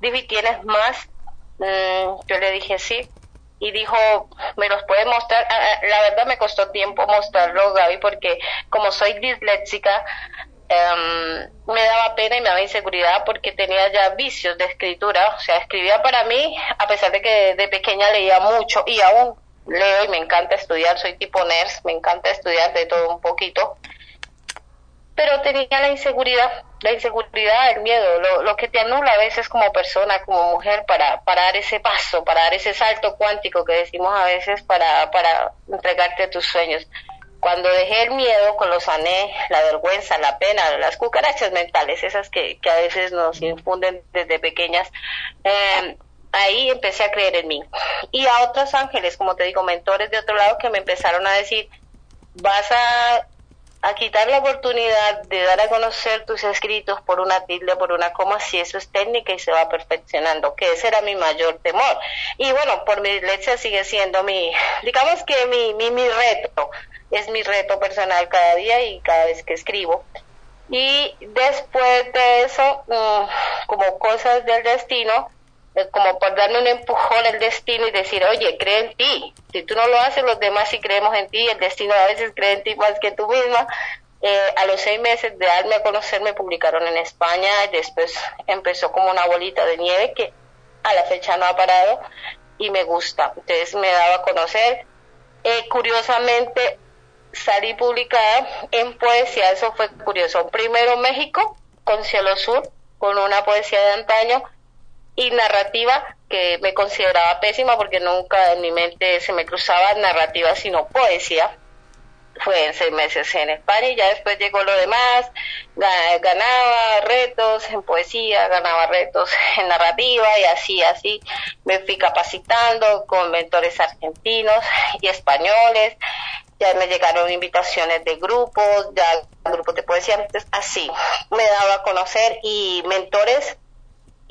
Dijo, tienes más? Mm, yo le dije, sí y dijo, ¿me los puede mostrar? Ah, ah, la verdad me costó tiempo mostrarlo, Gaby, porque como soy disléxica, em, me daba pena y me daba inseguridad porque tenía ya vicios de escritura, o sea, escribía para mí, a pesar de que de pequeña leía mucho y aún leo y me encanta estudiar, soy tipo nerd, me encanta estudiar de todo un poquito, pero tenía la inseguridad, la inseguridad, el miedo, lo, lo, que te anula a veces como persona, como mujer, para, para dar ese paso, para dar ese salto cuántico que decimos a veces para, para entregarte tus sueños. Cuando dejé el miedo, con los ané, la vergüenza, la pena, las cucarachas mentales, esas que, que a veces nos infunden desde pequeñas, eh, ahí empecé a creer en mí. Y a otros ángeles, como te digo, mentores de otro lado que me empezaron a decir, vas a a quitar la oportunidad de dar a conocer tus escritos por una tilde, por una coma, si eso es técnica y se va perfeccionando, que ese era mi mayor temor. Y bueno, por mi leche sigue siendo mi, digamos que mi, mi, mi reto, es mi reto personal cada día y cada vez que escribo. Y después de eso, mm, como cosas del destino, como por darme un empujón al destino y decir, oye, cree en ti. Si tú no lo haces, los demás sí creemos en ti, el destino a veces cree en ti más que tú misma. Eh, a los seis meses de darme a conocer me publicaron en España y después empezó como una bolita de nieve que a la fecha no ha parado y me gusta. Entonces me daba a conocer. Eh, curiosamente salí publicada en poesía, eso fue curioso. Primero México con Cielo Sur, con una poesía de antaño y narrativa que me consideraba pésima porque nunca en mi mente se me cruzaba narrativa sino poesía. Fue en seis meses en España y ya después llegó lo demás, ganaba retos en poesía, ganaba retos en narrativa y así, así. Me fui capacitando con mentores argentinos y españoles, ya me llegaron invitaciones de grupos, ya grupos de poesía, así me daba a conocer y mentores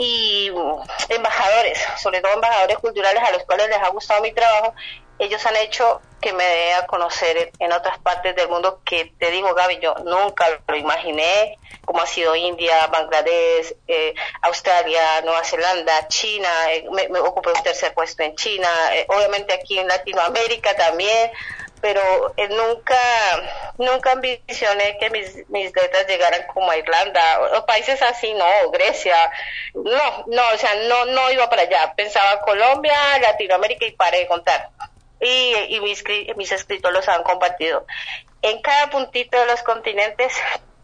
y embajadores, sobre todo embajadores culturales a los cuales les ha gustado mi trabajo, ellos han hecho que me dé a conocer en otras partes del mundo que te digo, Gaby, yo nunca lo imaginé, como ha sido India, Bangladesh, eh, Australia, Nueva Zelanda, China, eh, me, ocupé un tercer puesto en China, eh, obviamente aquí en Latinoamérica también, pero eh, nunca, nunca ambicioné que mis, mis letras llegaran como a Irlanda o, países así, no, Grecia, no, no, o sea, no, no iba para allá, pensaba Colombia, Latinoamérica y paré de contar. Y, y mis, mis escritos los han compartido. En cada puntito de los continentes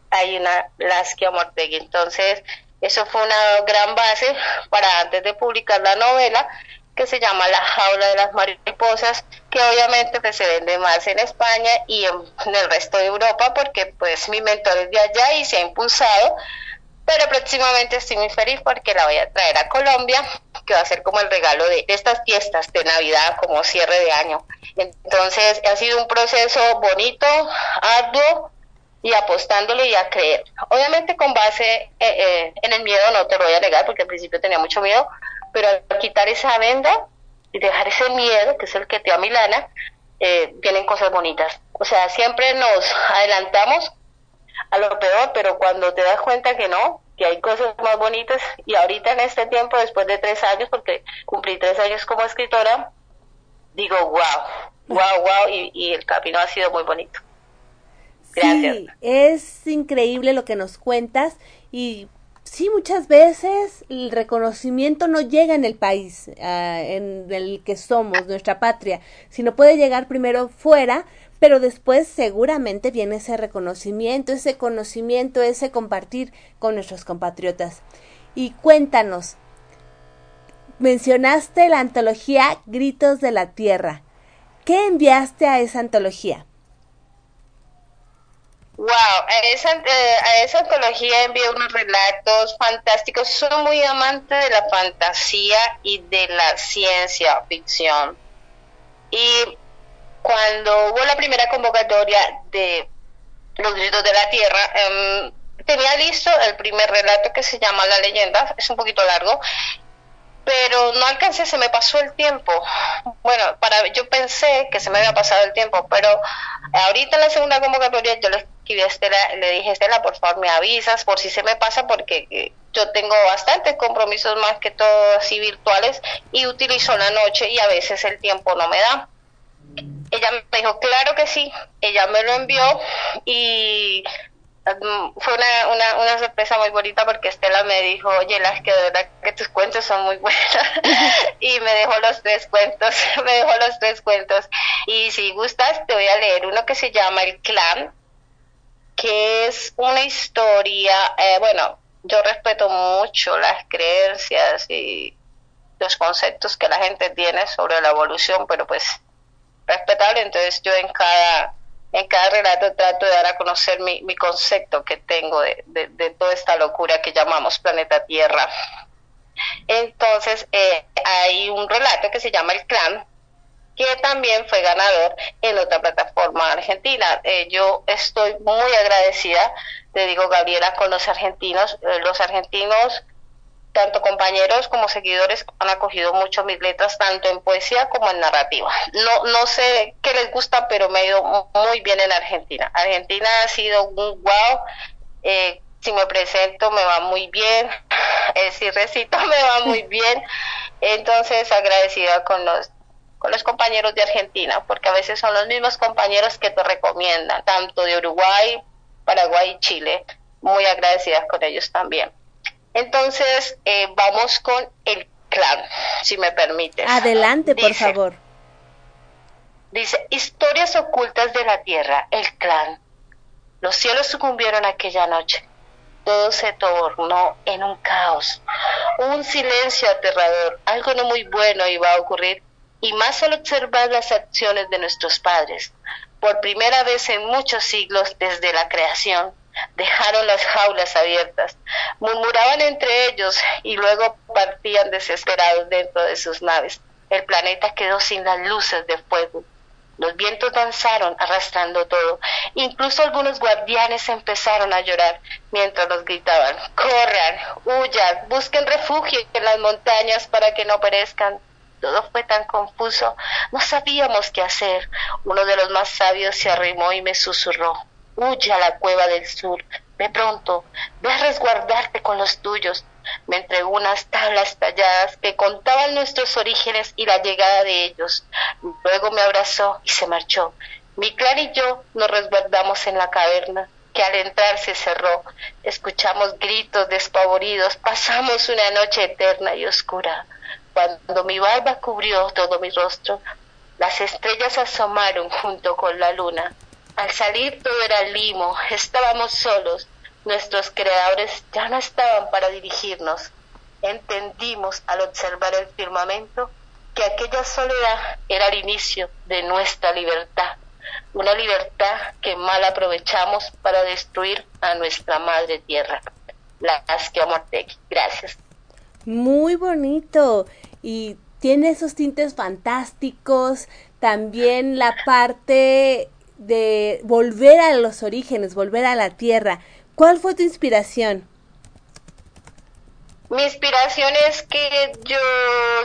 hay una Laskia Mortegui, entonces eso fue una gran base para antes de publicar la novela que se llama La jaula de las mariposas, que obviamente pues, se vende más en España y en, el resto de Europa porque pues mi mentor es de allá y se ha impulsado, pero próximamente estoy muy feliz porque la voy a traer a Colombia, que va a ser como el regalo de, estas fiestas de Navidad, como cierre de año. Entonces ha sido un proceso bonito, arduo, y apostándole y a creer. Obviamente con base eh, eh, en el miedo, no te lo voy a negar porque al principio tenía mucho miedo, pero al quitar esa venda y dejar ese miedo, que es el que te da Milana, eh, vienen cosas bonitas. O sea, siempre nos adelantamos a lo peor, pero cuando te das cuenta que no, que hay cosas más bonitas, y ahorita en este tiempo, después de tres años, porque cumplí tres años como escritora, digo, wow, wow, wow, y, y el camino ha sido muy bonito. Gracias. Sí, es increíble lo que nos cuentas y sí, muchas veces el reconocimiento no llega en el país ah, en el que somos, nuestra patria, sino puede llegar primero fuera, pero después seguramente viene ese reconocimiento, ese conocimiento, ese compartir con nuestros compatriotas. Y cuéntanos, mencionaste la antología Gritos de la Tierra. ¿Qué enviaste a esa antología? Wow, a esa, eh, a esa antología envié unos relatos fantásticos. Soy muy amante de la fantasía y de la ciencia ficción. Y cuando hubo la primera convocatoria de Los Gritos de la Tierra, em, tenía listo el primer relato que se llama La leyenda, es un poquito largo, pero no alcancé, se me pasó el tiempo. Bueno, para yo pensé que se me había pasado el tiempo, pero ahorita en la segunda convocatoria yo le escribí a Estela, le dije, Estela, por favor me avisas por si se me pasa, porque eh, yo tengo bastantes compromisos más que todo así virtuales y utilizo la noche y a veces el tiempo no me da. Ella me dijo, claro que sí, ella me lo envió y fue una, una, una, sorpresa muy bonita porque Estela me dijo, oye, las que de verdad que tus cuentos son muy buenos y me dejó los tres cuentos, me dejó los tres cuentos. Y si gustas te voy a leer uno que se llama El Clan, que es una historia, eh, bueno, yo respeto mucho las creencias y los conceptos que la gente tiene sobre la evolución, pero pues respetable, entonces yo en cada en cada relato trato de dar a conocer mi, mi concepto que tengo de, toda esta locura que llamamos planeta Tierra. Entonces, eh, hay un relato que se llama El Clan, que también fue ganador en otra plataforma argentina. Eh, yo estoy muy agradecida, te digo, Gabriela, con los argentinos. Eh, los argentinos tanto compañeros como seguidores han acogido mucho mis letras, tanto en poesía como en narrativa. No, no sé qué les gusta, pero me ha ido muy bien en Argentina. Argentina ha sido un wow. Eh, si me presento me va muy bien, eh, si recito me va muy bien. Entonces agradecida con los con los compañeros de Argentina, porque a veces son los mismos compañeros que te recomiendan, tanto de Uruguay, Paraguay y Chile. Muy agradecida con ellos también. Entonces, eh, vamos con el clan, si me permites. Adelante, por favor. Dice, historias ocultas de la tierra, el clan. Los cielos sucumbieron aquella noche. Todo se tornó en un caos, un silencio aterrador. Algo no muy bueno iba a ocurrir, y más al observar las acciones de nuestros padres. Por primera vez en muchos siglos desde la creación, dejaron las jaulas abiertas, murmuraban entre ellos y luego partían desesperados dentro de sus naves. El planeta quedó sin las luces de fuego. Los vientos danzaron arrastrando todo. Incluso algunos guardianes empezaron a llorar mientras los gritaban, corran, huyan, busquen refugio en las montañas para que no perezcan. Todo fue tan confuso, no sabíamos qué hacer. Uno de los más sabios se arrimó y me susurró, huye a la cueva del sur, de pronto, ve a resguardarte con los tuyos. Me entregó unas tablas talladas que contaban nuestros orígenes y la llegada de ellos. Luego me abrazó y se marchó. Mi clan y yo nos resguardamos en la caverna que al entrar se cerró. Escuchamos gritos despavoridos, pasamos una noche eterna y oscura. Cuando mi barba cubrió todo mi rostro, las estrellas asomaron junto con la luna. Al salir todo era limo, estábamos solos, nuestros creadores ya no estaban para dirigirnos. Entendimos al observar el firmamento que aquella soledad era el inicio de nuestra libertad, una libertad que mal aprovechamos para destruir a nuestra madre tierra. Las que Gracias. Muy bonito y tiene esos tintes fantásticos, también la parte de volver a los orígenes, volver a la tierra. ¿Cuál fue tu inspiración? Mi inspiración es que yo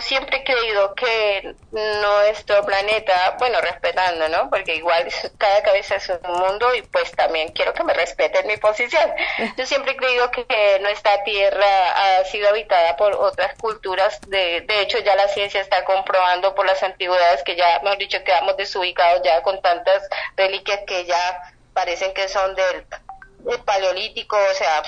siempre he creído que nuestro planeta, bueno, respetando, ¿no? Porque igual cada cabeza es un mundo y pues también quiero que me respeten mi posición. Yo siempre he creído que nuestra Tierra ha sido habitada por otras culturas. De, de hecho, ya la ciencia está comprobando por las antigüedades que ya, hemos dicho, quedamos desubicados ya con tantas reliquias que ya parecen que son del, del paleolítico, o sea,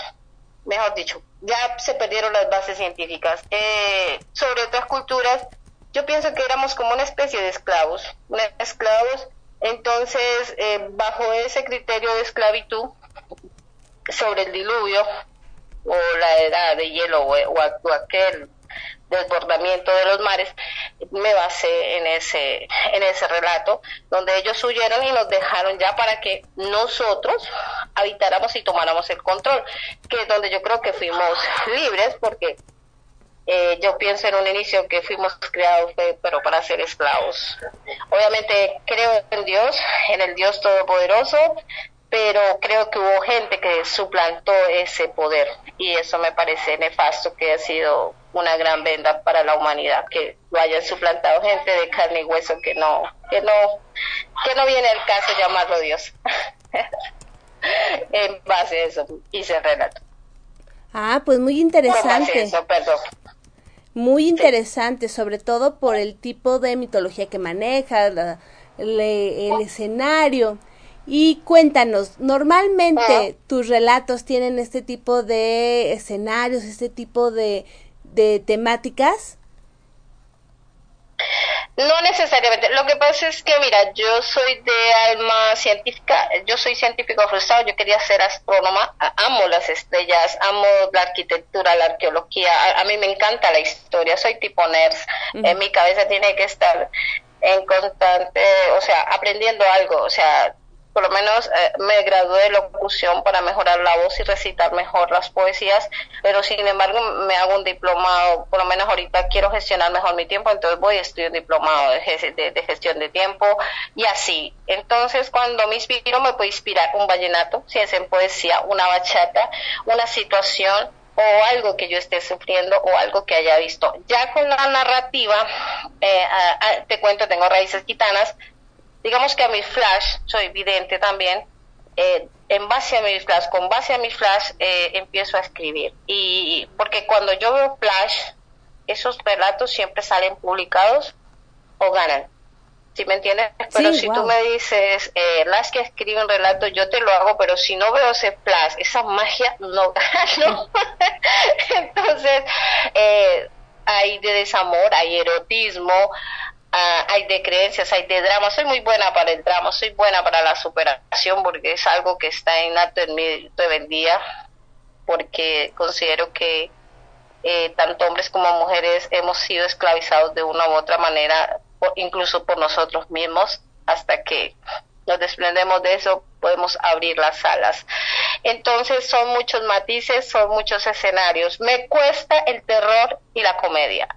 mejor dicho, ya se perdieron las bases científicas. Eh, sobre otras culturas, yo pienso que éramos como una especie de esclavos, esclavos, entonces eh, bajo ese criterio de esclavitud sobre el diluvio o la edad de hielo o, o aquel desbordamiento de los mares, me basé en ese, en ese relato, donde ellos huyeron y nos dejaron ya para que nosotros habitáramos y tomáramos el control, que es donde yo creo que fuimos libres, porque eh, yo pienso en un inicio que fuimos creados, pero para ser esclavos. Obviamente creo en Dios, en el Dios Todopoderoso, pero creo que hubo gente que suplantó ese poder y eso me parece nefasto que ha sido una gran venda para la humanidad que lo hayan suplantado gente de carne y hueso que no que no que no viene el caso llamarlo Dios. En base a eso hice el relato. Ah pues muy interesante. Muy interesante sobre todo por el tipo de mitología que maneja el escenario. Y cuéntanos, normalmente tus relatos tienen este tipo de escenarios, este tipo de, de temáticas. No necesariamente. Lo que pasa es que, mira, yo soy de alma científica, yo soy científico frustrado, yo quería ser astrónoma, amo las estrellas, amo la arquitectura, la arqueología, a, mí me encanta la historia, soy tipo nerd, en mi cabeza tiene que estar en constante, o sea, aprendiendo algo, o sea, por lo menos eh, me gradué de locución para mejorar la voz y recitar mejor las poesías, pero sin embargo me hago un diplomado, por lo menos ahorita quiero gestionar mejor mi tiempo, entonces voy a estudiar un diplomado de, de, gestión de tiempo y así. Entonces cuando me inspiro me puede inspirar un vallenato, si es en poesía, una bachata, una situación o algo que yo esté sufriendo o algo que haya visto. Ya con la narrativa, eh, te cuento, tengo raíces gitanas, digamos que a mi flash, soy vidente también, eh, en base a mi flash, con base a mi flash, eh, empiezo a escribir. Y porque cuando yo veo flash, esos relatos siempre salen publicados o ganan. ¿Sí me entiendes? Pero si tú me dices, eh, las que escriben relatos, yo te lo hago, pero si no veo ese flash, esa magia, no gano. Entonces, eh, hay de desamor, hay erotismo, Ah, hay de creencias, hay de drama. Soy muy buena para el drama, soy buena para la superación porque es algo que está innato en mí todo el día, porque considero que eh, tanto hombres como mujeres hemos sido esclavizados de una u otra manera, incluso por nosotros mismos, hasta que nos desprendemos de eso, podemos abrir las alas. Entonces son muchos matices, son muchos escenarios. Me cuesta el terror y la comedia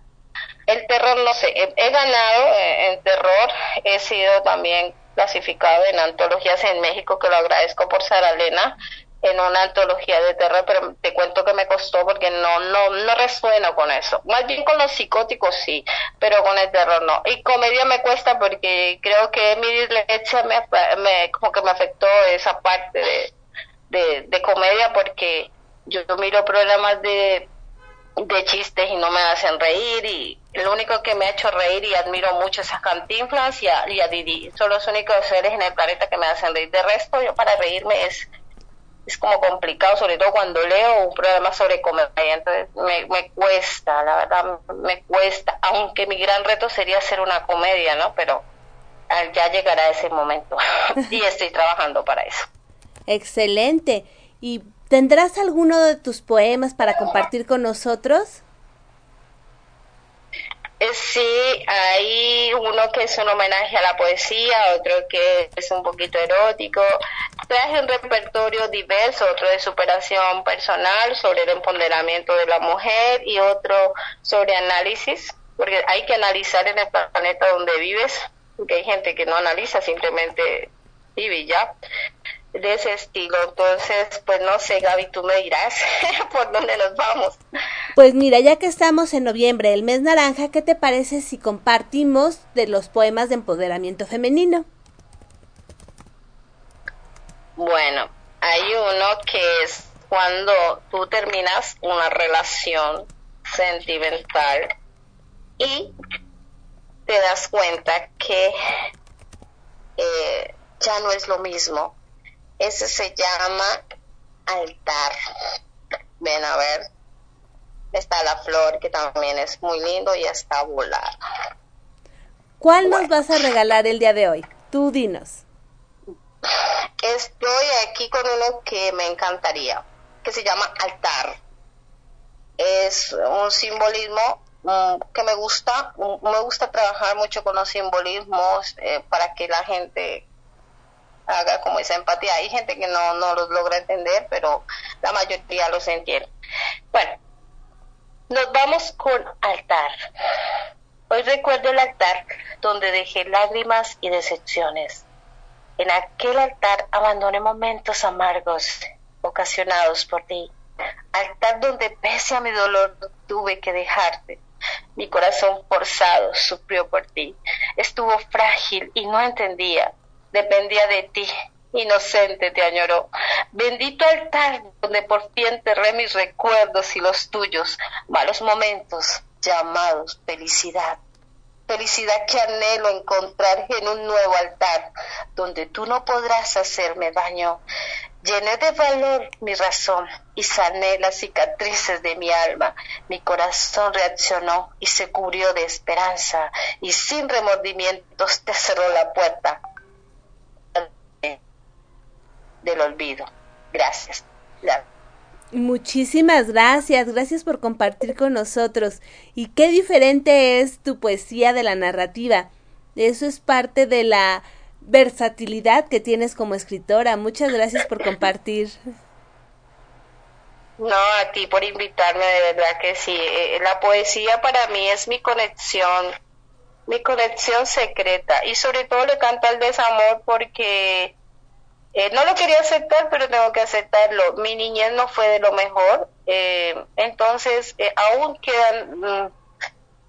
el terror, no sé, he, ganado eh, en terror, he sido también clasificado en antologías en México, que lo agradezco por Sara Elena, en una antología de terror, pero te cuento que me costó porque no, no, no resueno con eso. Más bien con los psicóticos sí, pero con el terror no. Y comedia me cuesta porque creo que mi dislexia me, como que me afectó esa parte de, de, de comedia porque yo miro programas de de chistes y no me hacen reír y lo único que me ha hecho reír y admiro mucho es a Cantinflas y a, y a Didi. Son los únicos seres en el planeta que me hacen reír. De resto, yo para reírme es, es como complicado, sobre todo cuando leo un programa sobre comedia. Entonces me, me cuesta, la verdad, me cuesta. Aunque mi gran reto sería hacer una comedia, ¿no? Pero ya llegará ese momento y estoy trabajando para eso. Excelente. ¿Y tendrás alguno de tus poemas para compartir con nosotros? Eh, sí, hay uno que es un homenaje a la poesía, otro que es un poquito erótico. Traje un repertorio diverso, otro de superación personal, sobre el empoderamiento de la mujer y otro sobre análisis, porque hay que analizar en el planeta donde vives, porque hay gente que no analiza, simplemente vive ya de ese estilo. Entonces, pues no sé, Gaby, tú me dirás por dónde nos vamos. Pues mira, ya que estamos en noviembre, el mes naranja, ¿qué te parece si compartimos de los poemas de empoderamiento femenino? Bueno, hay uno que es cuando tú terminas una relación sentimental y te das cuenta que eh, ya no es lo mismo ese se llama altar. Ven a ver. Está la flor que también es muy lindo y está volar. ¿Cuál nos vas a regalar el día de hoy? Tú dinos. Estoy aquí con uno que me encantaría, que se llama altar. Es un simbolismo mm, que me gusta, mm, me gusta trabajar mucho con los simbolismos eh, para que la gente haga como esa empatía. Hay gente que no, no los logra entender, pero la mayoría los entiende. Bueno, nos vamos con altar. Hoy recuerdo el altar donde dejé lágrimas y decepciones. En aquel altar abandoné momentos amargos ocasionados por ti. Altar donde pese a mi dolor tuve que dejarte. Mi corazón forzado sufrió por ti. Estuvo frágil y no entendía dependía de ti. Inocente te añoró. Bendito altar donde por fin enterré mis recuerdos y los tuyos, malos momentos llamados felicidad. Felicidad que anhelo encontrar en un nuevo altar, donde tú no podrás hacerme daño. Llené de valor mi razón y sané las cicatrices de mi alma. Mi corazón reaccionó y se cubrió de esperanza y sin remordimientos te cerró la puerta del olvido. Gracias. Muchísimas gracias, gracias por compartir con nosotros. Y qué diferente es tu poesía de la narrativa. Eso es parte de la versatilidad que tienes como escritora. Muchas gracias por compartir. No, a ti por invitarme, de verdad que sí. Eh, la poesía para mí es mi conexión, mi conexión secreta. Y sobre todo le canta el desamor porque eh, no lo quería aceptar, pero tengo que aceptarlo. Mi niñez no fue de lo mejor, eh, entonces eh, aún quedan, mm,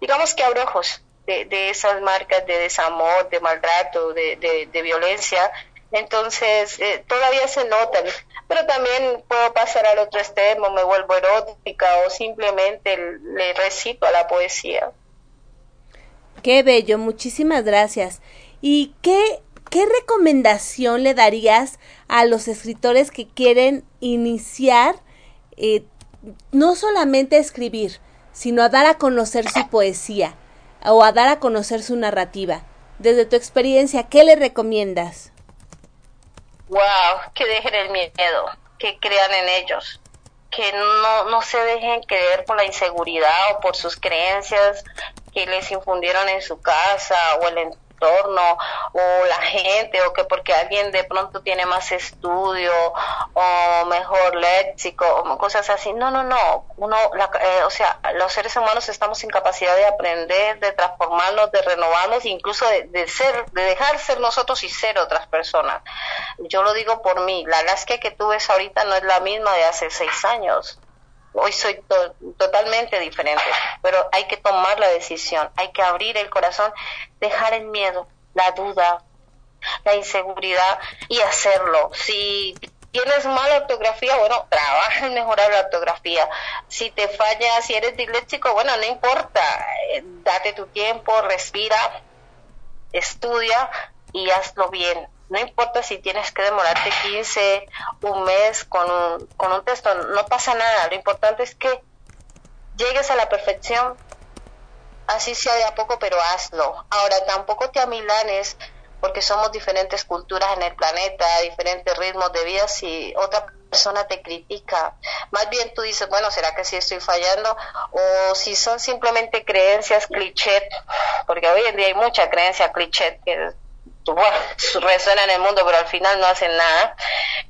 digamos que abrojos de, de, esas marcas de desamor, de maltrato, de, de, violencia. Entonces todavía se notan, pero también puedo pasar al otro extremo, me vuelvo erótica o simplemente le recito a la poesía. Qué bello, muchísimas gracias. ¿Y qué ¿qué recomendación le darías a los escritores que quieren iniciar eh, no solamente a escribir, sino a dar a conocer su poesía o a dar a conocer su narrativa? Desde tu experiencia, ¿qué le recomiendas? Wow, que dejen el miedo, que crean en ellos, que no, no se dejen creer por la inseguridad o por sus creencias que les infundieron en su casa o el entorno o la gente o que porque alguien de pronto tiene más estudio o mejor léxico o cosas así. No, no, no. Uno, eh, o sea, los seres humanos estamos sin capacidad de aprender, de transformarnos, de renovarnos, incluso de, de ser, de dejar ser nosotros y ser otras personas. Yo lo digo por mí. La Alaska que tú ves ahorita no es la misma de hace seis años hoy soy totalmente diferente, pero hay que tomar la decisión, hay que abrir el corazón, dejar el miedo, la duda, la inseguridad y hacerlo. Si tienes mala ortografía, bueno, trabaja en mejorar la ortografía. Si te falla, si eres disléxico, bueno, no importa, eh, date tu tiempo, respira, estudia y hazlo bien. No importa si tienes que demorarte 15, un mes con un, con un texto, no pasa nada. Lo importante es que llegues a la perfección, así sea de a poco, pero hazlo. Ahora, tampoco te amilanes porque somos diferentes culturas en el planeta, diferentes ritmos de vida, si otra persona te critica, más bien tú dices, bueno, ¿será que sí estoy fallando? O si son simplemente creencias cliché, porque hoy en día hay mucha creencia cliché que bueno, resuena en el mundo, pero al final no hacen nada.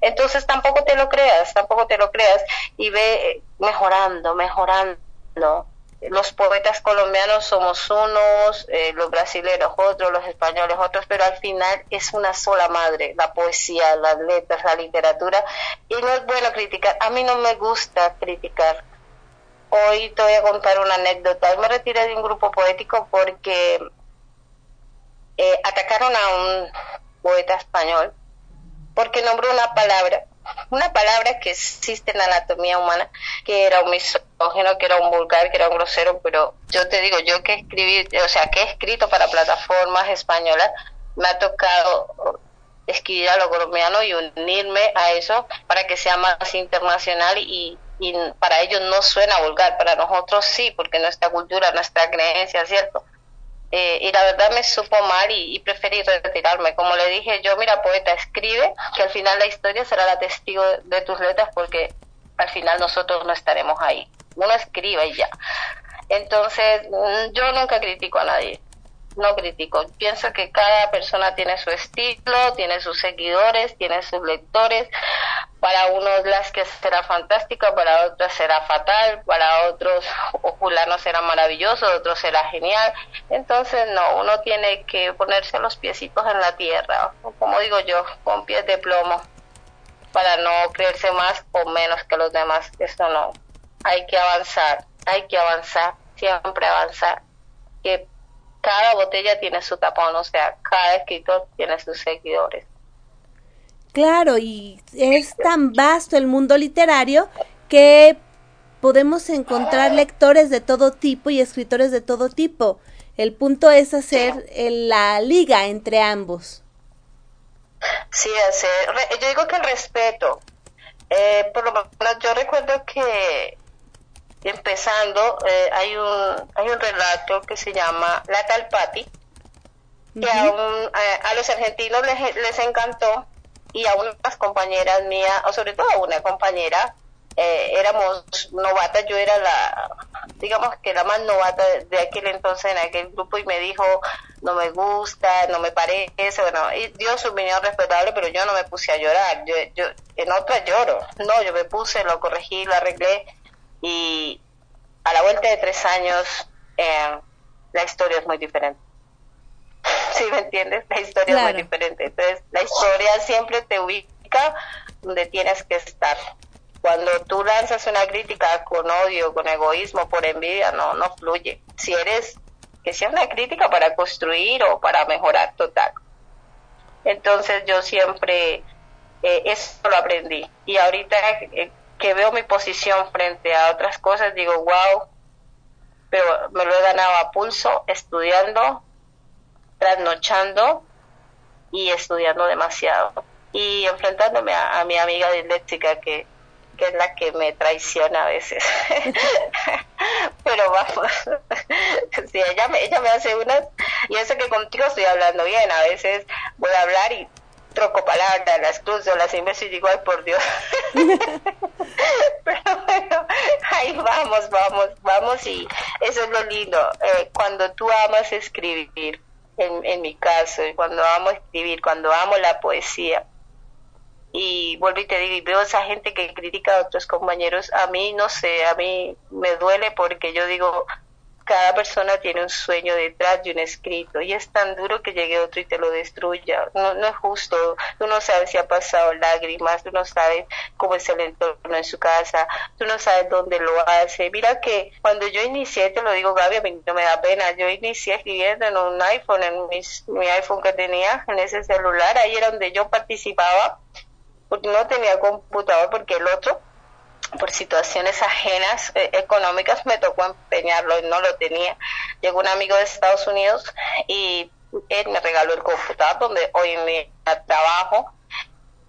Entonces tampoco te lo creas, tampoco te lo creas y ve mejorando, mejorando los poetas colombianos somos unos, eh, los brasileños otros, los españoles otros, pero al final es una sola madre, la poesía, las letras, la literatura, y no es bueno criticar. A mí no me gusta criticar. Hoy te voy a contar una anécdota. me retiré de un grupo poético porque eh, atacaron a un poeta español porque nombró una palabra una palabra que existe en la anatomía humana, que era un misógino, que era un vulgar, que era un grosero, pero yo te digo, yo que escribí, o sea, que he escrito para plataformas españolas, me ha tocado escribir a lo colombiano y unirme a eso para que sea más internacional y, y para ellos no suena vulgar, para nosotros sí, porque nuestra cultura, nuestra creencia, ¿cierto? Eh, y la verdad me supo mal y, preferí retirarme. Como le dije yo, mira, poeta, escribe, que al final la historia será la testigo de tus letras porque al final nosotros no estaremos ahí. Uno escribe y ya. Entonces, mm, yo nunca critico a nadie no critico. Pienso que cada persona tiene su estilo, tiene sus seguidores, tiene sus lectores. Para unos las que será fantástica, para otros será fatal, para otros fulano será maravilloso, otros será genial. Entonces no, uno tiene que ponerse los piecitos en la tierra, como digo yo, con pies de plomo, para no creerse más o menos que los demás. Eso no. Hay que avanzar, hay que avanzar, siempre avanzar. Que cada botella tiene su tapón, o sea, cada escritor tiene sus seguidores. Claro, y es tan vasto el mundo literario que podemos encontrar lectores de todo tipo y escritores de todo tipo. El punto es hacer la liga entre ambos. Sí, hacer, yo digo que el respeto. Eh, por lo menos yo recuerdo que empezando, eh, hay, un, hay un relato que se llama La Talpati, que a, los argentinos les, les encantó y a unas compañeras mías, o sobre todo a una compañera, eh, éramos novatas, yo era la, digamos que la más novata de, aquel entonces en aquel grupo y me dijo, no me gusta, no me parece, bueno, y dio su opinión respetable, pero yo no me puse a llorar, yo, yo en otra lloro, no, yo me puse, lo corregí, lo arreglé y a la vuelta de tres años eh, la historia es muy diferente. ¿Sí me entiendes? La historia es muy diferente. Entonces, la historia siempre te ubica donde tienes que estar. Cuando tú lanzas una crítica con odio, con egoísmo, por envidia, no, no fluye. Si eres, que sea una crítica para construir o para mejorar total. Entonces yo siempre eh, eso lo aprendí. Y ahorita eh, que veo mi posición frente a otras cosas, digo, wow, pero me lo he ganado a pulso, estudiando, trasnochando y estudiando demasiado. Y enfrentándome a, mi amiga disléxica que, que es la que me traiciona a veces. pero vamos, sí, ella me, ella me hace unas, y eso que contigo estoy hablando bien, a veces voy a hablar y troco palabras, las cruzo, las inverso y digo, ay por Dios. Pero bueno, ahí vamos, vamos, vamos y eso es lo lindo. Eh, cuando tú amas escribir, en, en mi caso, cuando amo escribir, cuando amo la poesía, y vuelvo y te digo, y veo esa gente que critica a otros compañeros, a mí no sé, a mí me duele porque yo digo, cada persona tiene un sueño detrás de un escrito y es tan duro que llegue otro y te lo destruya. No, no es justo. Tú no sabes si ha pasado lágrimas, tú no sabes cómo es el entorno en su casa, tú no sabes dónde lo hace. Mira que cuando yo inicié, te lo digo Gaby, a mí no me da pena, yo inicié escribiendo en un iPhone, en mi iPhone que tenía, en ese celular, ahí era donde yo participaba, porque no tenía computador, porque el otro por situaciones ajenas eh, económicas me tocó empeñarlo y no lo tenía. Llegó un amigo de Estados Unidos y él me regaló el computador donde hoy en día trabajo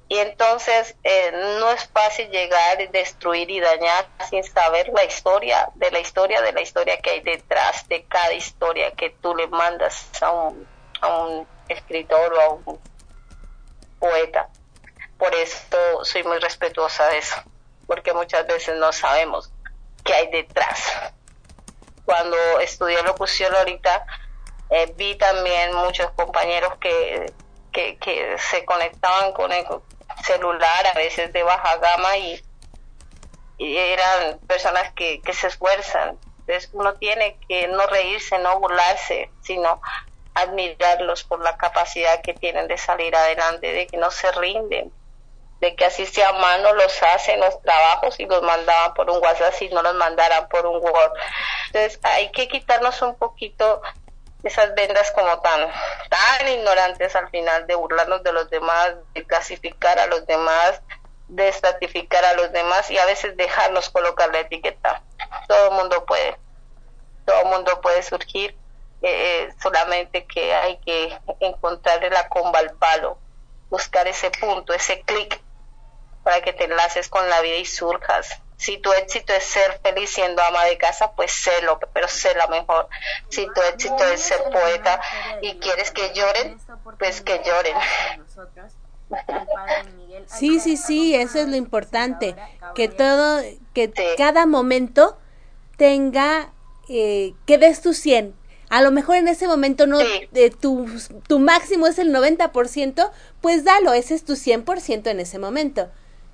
y entonces eh, no es fácil llegar, destruir y dañar sin saber la historia, de la historia, de la historia que hay detrás de cada historia que tú le mandas a un, a un escritor o a un poeta. Por eso soy muy respetuosa de eso, porque muchas veces no sabemos qué hay detrás. Cuando estudié locución ahorita, eh, vi también muchos compañeros que, que, se conectaban con el, celular, a veces de baja gama y, eran personas que, que se esfuerzan. Entonces uno tiene que no reírse, no burlarse, sino admirarlos por la capacidad que tienen de salir adelante, de que no se rinden, de que así sea mano los hacen los trabajos y los mandaban por un WhatsApp si no los mandaran por un Word. Entonces hay que quitarnos un poquito esas vendas como tan, tan ignorantes al final de burlarnos de los demás, de clasificar a los demás, de estratificar a los demás y a veces dejarnos colocar la etiqueta. Todo el mundo puede, todo el mundo puede surgir, eh, eh, solamente que hay que encontrarle la comba al palo, buscar ese punto, ese clic para que te enlaces con la vida y surjas si tu éxito es ser feliz siendo ama de casa, pues sélo, pero sé la mejor. Si tu éxito es ser poeta y quieres que lloren, pues que lloren. Sí, sí, sí, eso es lo importante, que todo, que cada momento tenga, eh, que des tu 100. A lo mejor en ese momento no, de tu, tu máximo es el 90%, pues dalo, ese es tu 100% en ese momento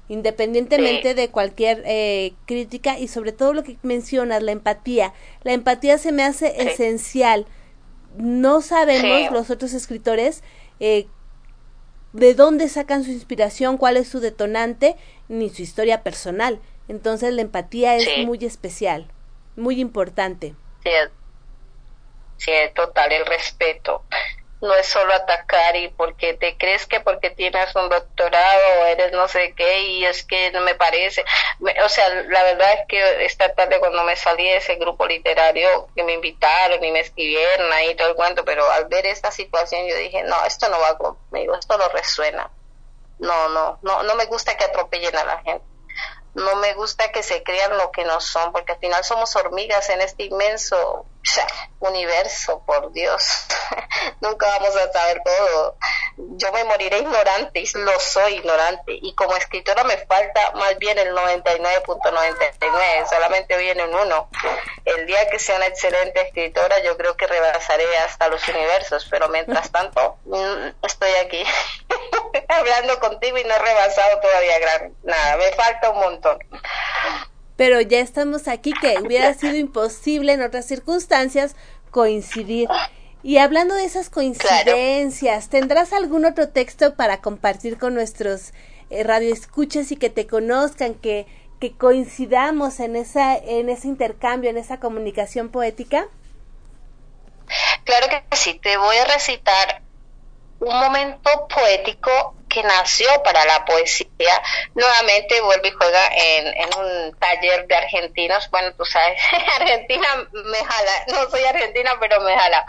independientemente de cualquier eh, crítica y sobre todo lo que mencionas, la empatía. La empatía se me hace esencial. No sabemos los otros escritores eh, de dónde sacan su inspiración, cuál es su detonante, ni su historia personal. Entonces la empatía es muy especial, muy importante. Sí, sí, total, el respeto no es solo atacar y porque te crees que porque tienes un doctorado o eres no sé qué y es que no me parece. O sea, la verdad es que esta tarde cuando me salí de ese grupo literario que me invitaron y me escribieron ahí todo el cuento, pero al ver esta situación yo dije, no, esto no va conmigo, esto no resuena. No, no, no, no me gusta que atropellen a la gente no me gusta que se crean lo que no son, porque al final somos hormigas en este inmenso universo, por Dios. Nunca vamos a saber todo. Yo me moriré ignorante y lo soy ignorante. Y como escritora me falta más bien el 99.99, solamente viene un uno. El día que sea una excelente escritora, yo creo que rebasaré hasta los universos, pero mientras tanto, mm, estoy aquí hablando contigo y no he rebasado todavía gran, nada, me falta un montón pero ya estamos aquí, que hubiera sido imposible en otras circunstancias coincidir. Y hablando de esas coincidencias, ¿tendrás algún otro texto para compartir con nuestros eh, radioescuchas y que te conozcan, que, que coincidamos en, esa, en ese intercambio, en esa comunicación poética? Claro que sí, te voy a recitar un momento poético que nació para la poesía. Nuevamente vuelve y juega en, en un taller de argentinos. Bueno, tú sabes, Argentina me jala. No soy argentina, pero me jala.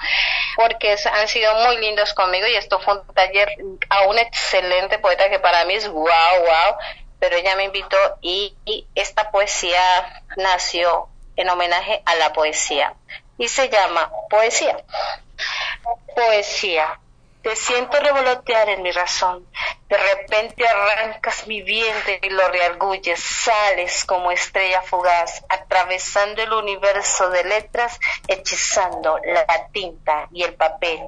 Porque han sido muy lindos conmigo y esto fue un taller a un excelente poeta que para mí es wow, wow. Pero ella me invitó y, y esta poesía nació en homenaje a la poesía y se llama Poesía. Poesía te siento revolotear en mi razón. De repente arrancas mi vientre y lo reargulles. Sales como estrella fugaz, atravesando el universo de letras, hechizando la tinta y el papel.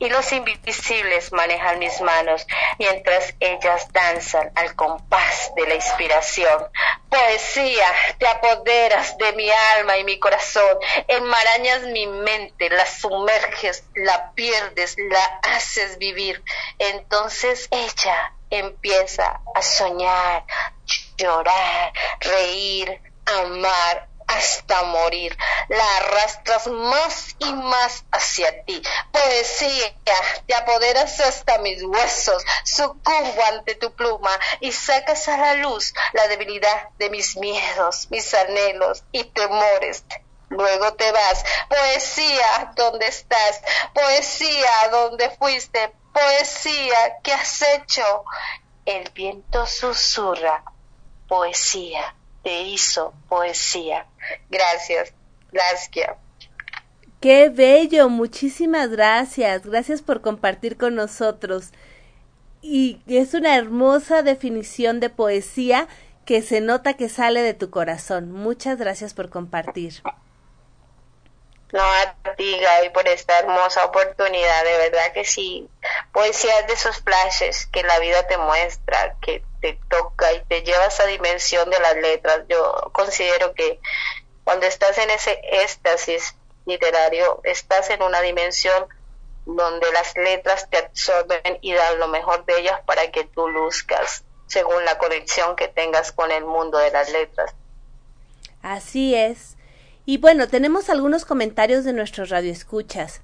Y los invisibles manejan mis manos mientras ellas danzan al compás de la inspiración. Poesía, te apoderas de mi alma y mi corazón, enmarañas mi mente, la sumerges, la pierdes, la haces vivir. Entonces ella empieza a soñar, llorar, reír, amar hasta morir. la arrastras más y más hacia ti. Poesía, te apoderas hasta mis huesos, sucumbo ante tu pluma y sacas a la luz la debilidad de mis miedos, mis anhelos y temores. Luego te vas. Poesía, ¿dónde estás? Poesía, ¿dónde fuiste? Poesía, ¿qué has hecho? El viento susurra. Poesía, te hizo poesía. Gracias, Laskia. Qué bello, muchísimas gracias. Gracias por compartir con nosotros. Y es una hermosa definición de poesía que se nota que sale de tu corazón. Muchas gracias por compartir. No, a ti, Gaby, por esta hermosa oportunidad. De verdad que sí. Poesía de esos flashes que la vida te muestra, que te toca y te lleva a esa dimensión de las letras. Yo considero que cuando estás en ese éxtasis literario, estás en una dimensión donde las letras te absorben y dan lo mejor de ellas para que tú luzcas según la conexión que tengas con el mundo de las letras. Así es. Y bueno, tenemos algunos comentarios de nuestros radioescuchas.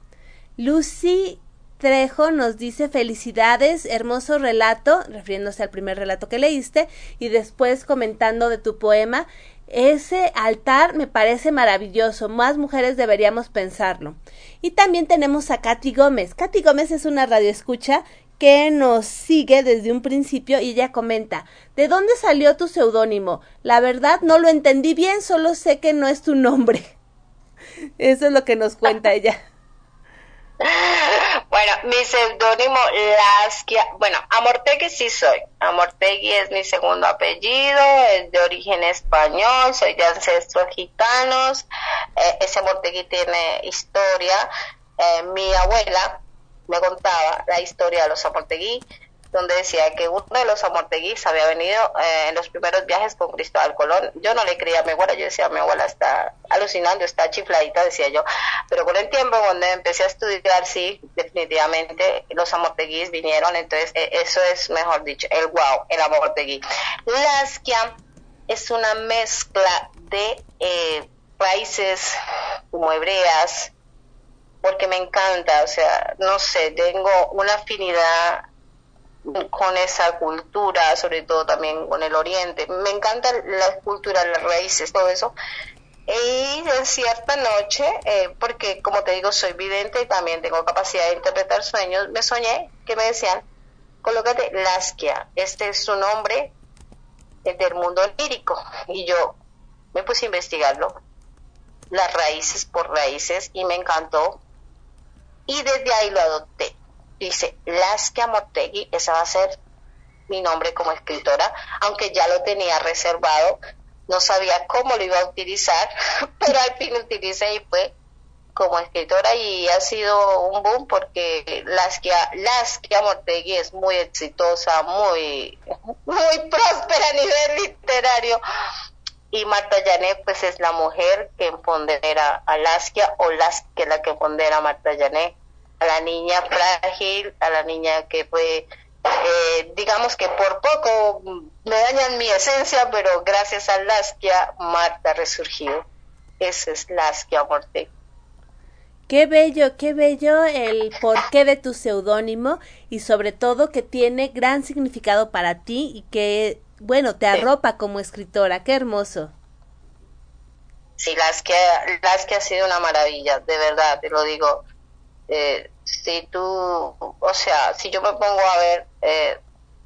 Lucy Trejo nos dice felicidades, hermoso relato, refiriéndose al primer relato que leíste, y después comentando de tu poema. Ese altar me parece maravilloso, más mujeres deberíamos pensarlo. Y también tenemos a Katy Gómez. Katy Gómez es una radioescucha que nos sigue desde un principio y ella comenta ¿De dónde salió tu seudónimo? La verdad no lo entendí bien, solo sé que no es tu nombre. Eso es lo que nos cuenta ella. Bueno, mi seudónimo Laskia, bueno, Amortegui sí soy. Amortegui es mi segundo apellido, es de origen español, soy de ancestros gitanos. Eh, ese Amortegui tiene historia. Eh, mi abuela, me contaba la historia de los Amortegui, donde decía que uno de los Amorteguís había venido eh, en los primeros viajes con Cristóbal Colón. Yo no le creía a mi abuela, yo decía, mi abuela está alucinando, está chifladita, decía yo. Pero con el tiempo, cuando empecé a estudiar, sí, definitivamente los Amorteguís vinieron, entonces eh, eso es, mejor dicho, el wow, el Amortegui. Laskia es una mezcla de eh, raíces como hebreas, porque me encanta, o sea, no sé, tengo una afinidad con esa cultura, sobre todo también con el oriente. Me encanta la cultura, las raíces, todo eso. Y en cierta noche, eh, porque como te digo, soy vidente y también tengo capacidad de interpretar sueños, me soñé que me decían, colócate Laskia, este es su nombre del mundo lírico. Y yo me puse a investigarlo, las raíces por raíces, y me encantó y desde ahí lo adopté. Dice, Laskia Mortegui, esa va a ser mi nombre como escritora, aunque ya lo tenía reservado, no sabía cómo lo iba a utilizar, pero al fin lo utilicé y fue como escritora y ha sido un boom porque Laskia Mortegui es muy exitosa, muy, muy próspera a nivel literario. Y Marta Janet pues es la mujer que empodera a Laskia o Laskia la que empodera a Marta Janet a la niña frágil, a la niña que fue, eh, digamos que por poco me dañan mi esencia, pero gracias a Laskia, Marta ha resurgido. Ese es Laskia Morte. Qué bello, qué bello el porqué de tu seudónimo y sobre todo que tiene gran significado para ti y que, bueno, te arropa como escritora. Qué hermoso. Sí, Laskia, Laskia ha sido una maravilla, de verdad, te lo digo eh, si tú, o sea, si yo me pongo a ver, eh,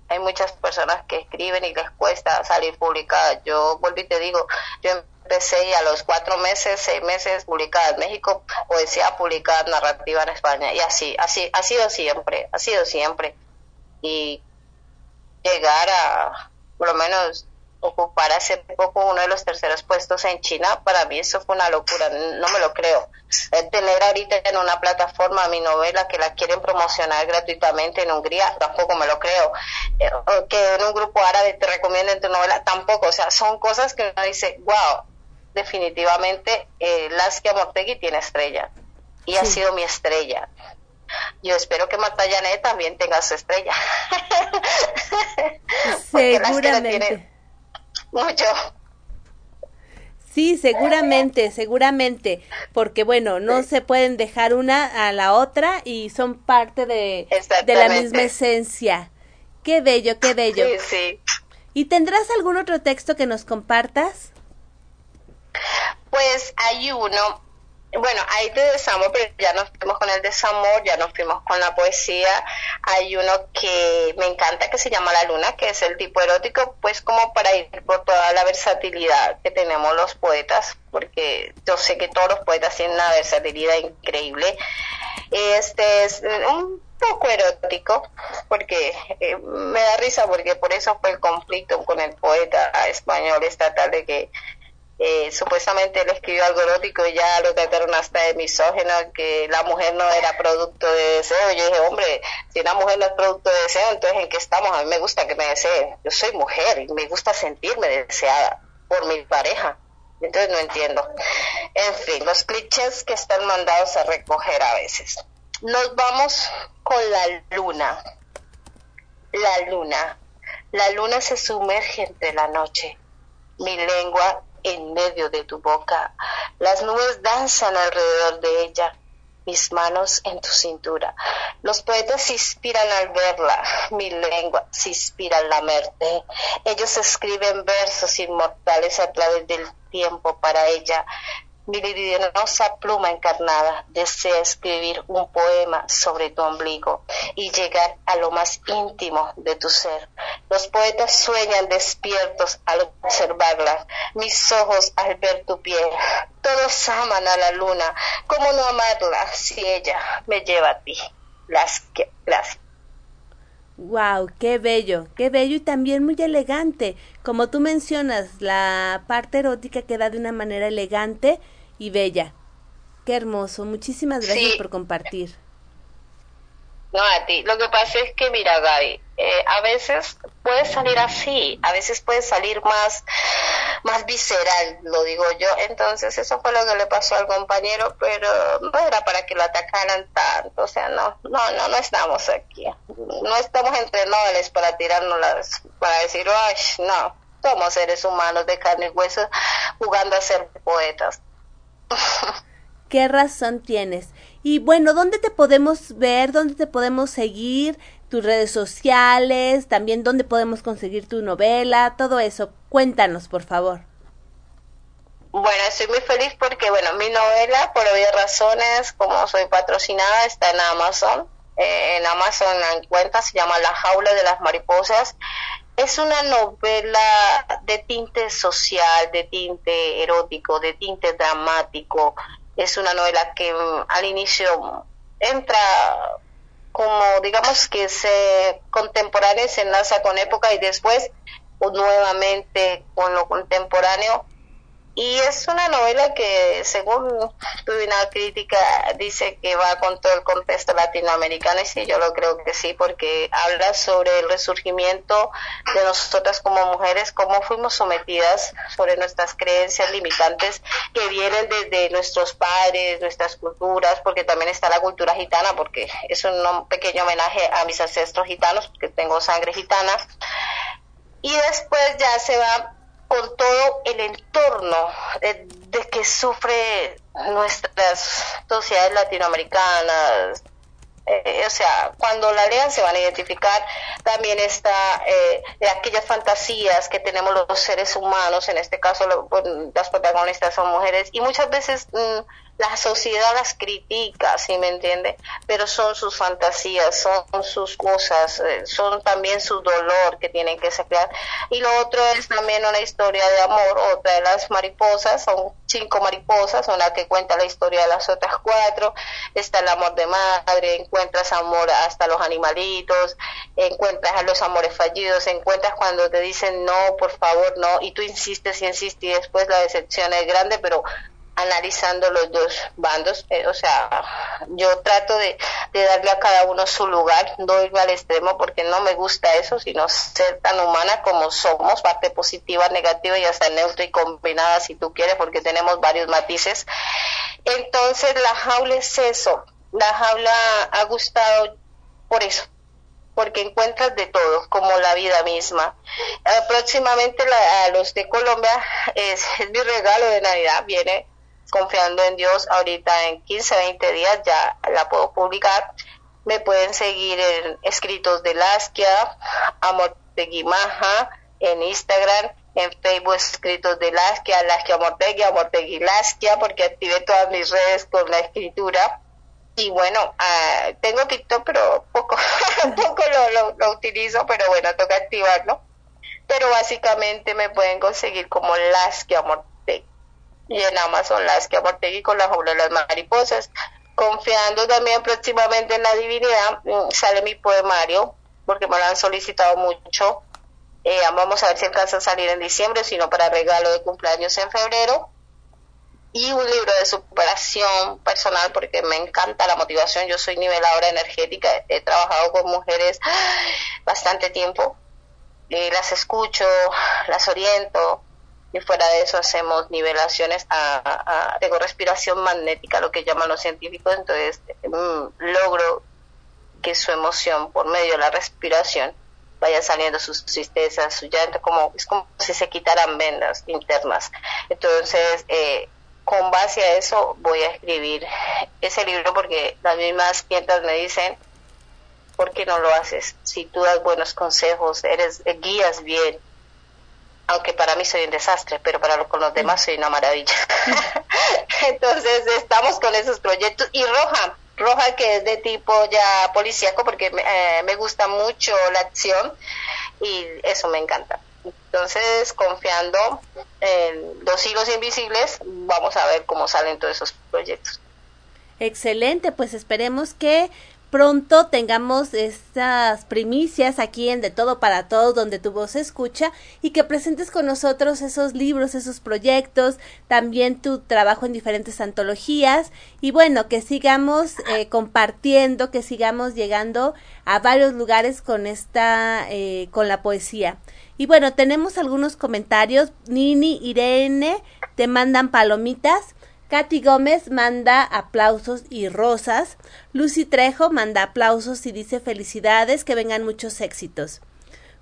hay muchas personas que escriben y les cuesta salir publicadas. Yo vuelvo y te digo, yo empecé y a los cuatro meses, seis meses publicada en México, poesía publicada, narrativa en España, y así, así, ha sido siempre, ha sido siempre. Y llegar a, por lo menos, ocupar hace poco uno de los terceros puestos en China, para mí eso fue una locura, no me lo creo. tener ahorita en una plataforma mi novela que la quieren promocionar gratuitamente en Hungría, tampoco me lo creo. Eh, que en un grupo árabe te recomienden tu novela, tampoco. O sea, son cosas que uno dice, wow, definitivamente eh, Laskia Mortegui tiene estrella y ha sido mi estrella. Yo espero que Marta Janet también tenga su estrella. Seguramente mucho. Sí, seguramente, seguramente, porque bueno, no se pueden dejar una a la otra y son parte de, de la misma esencia. Qué bello, qué bello. Sí, sí. ¿Y tendrás algún otro texto que nos compartas? Pues hay uno bueno, hay de desamor, pero ya nos fuimos con el desamor, ya nos fuimos con la poesía. Hay uno que me encanta que se llama La Luna, que es el tipo erótico, pues como para ir por toda la versatilidad que tenemos los poetas, porque yo sé que todos los poetas tienen una versatilidad increíble. Este es un poco erótico, porque eh, me da risa, porque por eso fue el conflicto con el poeta español estatal de que eh, supuestamente él escribió algo erótico y ya lo trataron hasta de misógeno, que la mujer no era producto de deseo. Yo dije, hombre, si una mujer no es producto de deseo, entonces ¿en qué estamos? A mí me gusta que me deseen. Yo soy mujer y me gusta sentirme deseada por mi pareja. Entonces no entiendo. En fin, los clichés que están mandados a recoger a veces. Nos vamos con la luna. La luna. La luna se sumerge entre la noche. Mi lengua en medio de tu boca. Las nubes danzan alrededor de ella, mis manos en tu cintura. Los poetas se inspiran al verla, mi lengua se inspira al lamerte. Ellos escriben versos inmortales a través del tiempo para ella. Mi libidinosa pluma encarnada desea escribir un poema sobre tu ombligo y llegar a lo más íntimo de tu ser. Los poetas sueñan despiertos al observarla, mis ojos al ver tu piel. Todos aman a la luna. ¿Cómo no amarla si ella me lleva a ti? Las que las Wow, qué bello, qué bello y también muy elegante. Como tú mencionas, la parte erótica queda de una manera elegante y bella. Qué hermoso. Muchísimas gracias por compartir. No, a ti. Lo que pasa es que, mira, Gaby, eh, a veces puede salir así, a veces puede salir más, más visceral, lo digo yo. Entonces, eso fue lo que le pasó al compañero, pero no era para que lo atacaran tanto. O sea, no, no, no, no estamos aquí. No estamos entre nobles para tirarnos las, para decir, ay, no. Somos seres humanos de carne y hueso jugando a ser poetas. Qué razón tienes. Y bueno, ¿dónde te podemos ver? ¿Dónde te podemos seguir? Tus redes sociales, también dónde podemos conseguir tu novela, todo eso. Cuéntanos, por favor. Bueno, estoy muy feliz porque, bueno, mi novela, por obvias razones, como soy patrocinada, está en Amazon. Eh, en Amazon la encuentra, se llama La jaula de las mariposas. Es una novela de tinte social, de tinte erótico, de tinte dramático. Es una novela que mm, al inicio entra como, digamos que se contemporánea, se enlaza con época y después nuevamente con lo contemporáneo y es una novela que, según una crítica, dice que va con todo el contexto latinoamericano y sí, yo lo creo que sí, porque habla sobre el resurgimiento de nosotras como mujeres, cómo fuimos sometidas sobre nuestras creencias limitantes que vienen desde nuestros padres, nuestras culturas, porque también está la cultura gitana, porque es un pequeño homenaje a mis ancestros gitanos, porque tengo sangre gitana. Y después ya se va con todo el entorno de, que sufre nuestras sociedades latinoamericanas. Eh, o sea, cuando la lean se van a identificar. También está eh, aquellas fantasías que tenemos los seres humanos, en este caso las protagonistas son mujeres, y muchas veces mm, la sociedad las critica, ¿sí me entiende? Pero son sus fantasías, son sus cosas, eh, son también su dolor que tienen que sacar. Y lo otro es también una historia de amor, otra de las mariposas, son cinco mariposas, una que cuenta la historia de las otras cuatro, está el amor de madre, encuentras amor hasta los animalitos, encuentras a los amores fallidos, encuentras cuando te dicen no, por favor, no, y tú insistes y insistes y después la decepción es grande, pero analizando los dos bandos, eh, o sea, yo trato de, darle a cada uno su lugar, no irme al extremo porque no me gusta eso, sino ser tan humana como somos, parte positiva, negativa y hasta neutra y combinada si tú quieres, porque tenemos varios matices. Entonces la jaula es eso, la jaula ha gustado por eso, porque encuentras de todo, como la vida misma. Próximamente a los de Colombia es, mi regalo de Navidad, viene confiando en Dios, ahorita en 15, 20 días ya la puedo publicar. Me pueden seguir en Escritos de Lasquia, Amor de Guimaja, en Instagram, en Facebook Escritos de Lasquia, Lasquia Amortegui, Amortegui Lasquia, porque activé todas mis redes con la escritura y bueno, uh, tengo TikTok, pero poco, poco lo, lo, utilizo, pero bueno, toca activarlo. Pero básicamente me pueden conseguir como Lasky Amortegui. Y en Amazon Lasky Amortegui con la jaula de las mariposas. Confiando también próximamente en la divinidad, mm, sale mi poemario, porque me lo han solicitado mucho. Eh, vamos a ver si alcanza a salir en diciembre, sino para regalo de cumpleaños en febrero y un libro de superación personal porque me encanta la motivación. Yo soy niveladora energética, he trabajado con mujeres bastante tiempo, y las escucho, las oriento y fuera de eso hacemos nivelaciones a, a, respiración magnética, lo que llaman los científicos, entonces mm, logro que su emoción por medio de la respiración vaya saliendo sus tristezas, su llanto, como, es como si se quitaran vendas internas. Entonces, eh, con base a eso voy a escribir ese libro porque las mismas clientas me dicen, ¿por qué no lo haces? Si tú das buenos consejos, eres guías bien, aunque para mí soy un desastre, pero para con los demás soy una maravilla. Entonces estamos con esos proyectos y Roja, Roja que es de tipo ya policíaco porque me, eh, me gusta mucho la acción y eso me encanta. Entonces, confiando en los hilos invisibles, vamos a ver cómo salen todos esos proyectos. Excelente, pues esperemos que pronto tengamos estas primicias aquí en De Todo para Todos, donde tu voz se escucha, y que presentes con nosotros esos libros, esos proyectos, también tu trabajo en diferentes antologías, y bueno, que sigamos eh, compartiendo, que sigamos llegando a varios lugares con esta, eh, con la poesía. Y bueno, tenemos algunos comentarios. Nini, Irene, te mandan palomitas. Katy Gómez manda aplausos y rosas. Lucy Trejo manda aplausos y dice felicidades, que vengan muchos éxitos.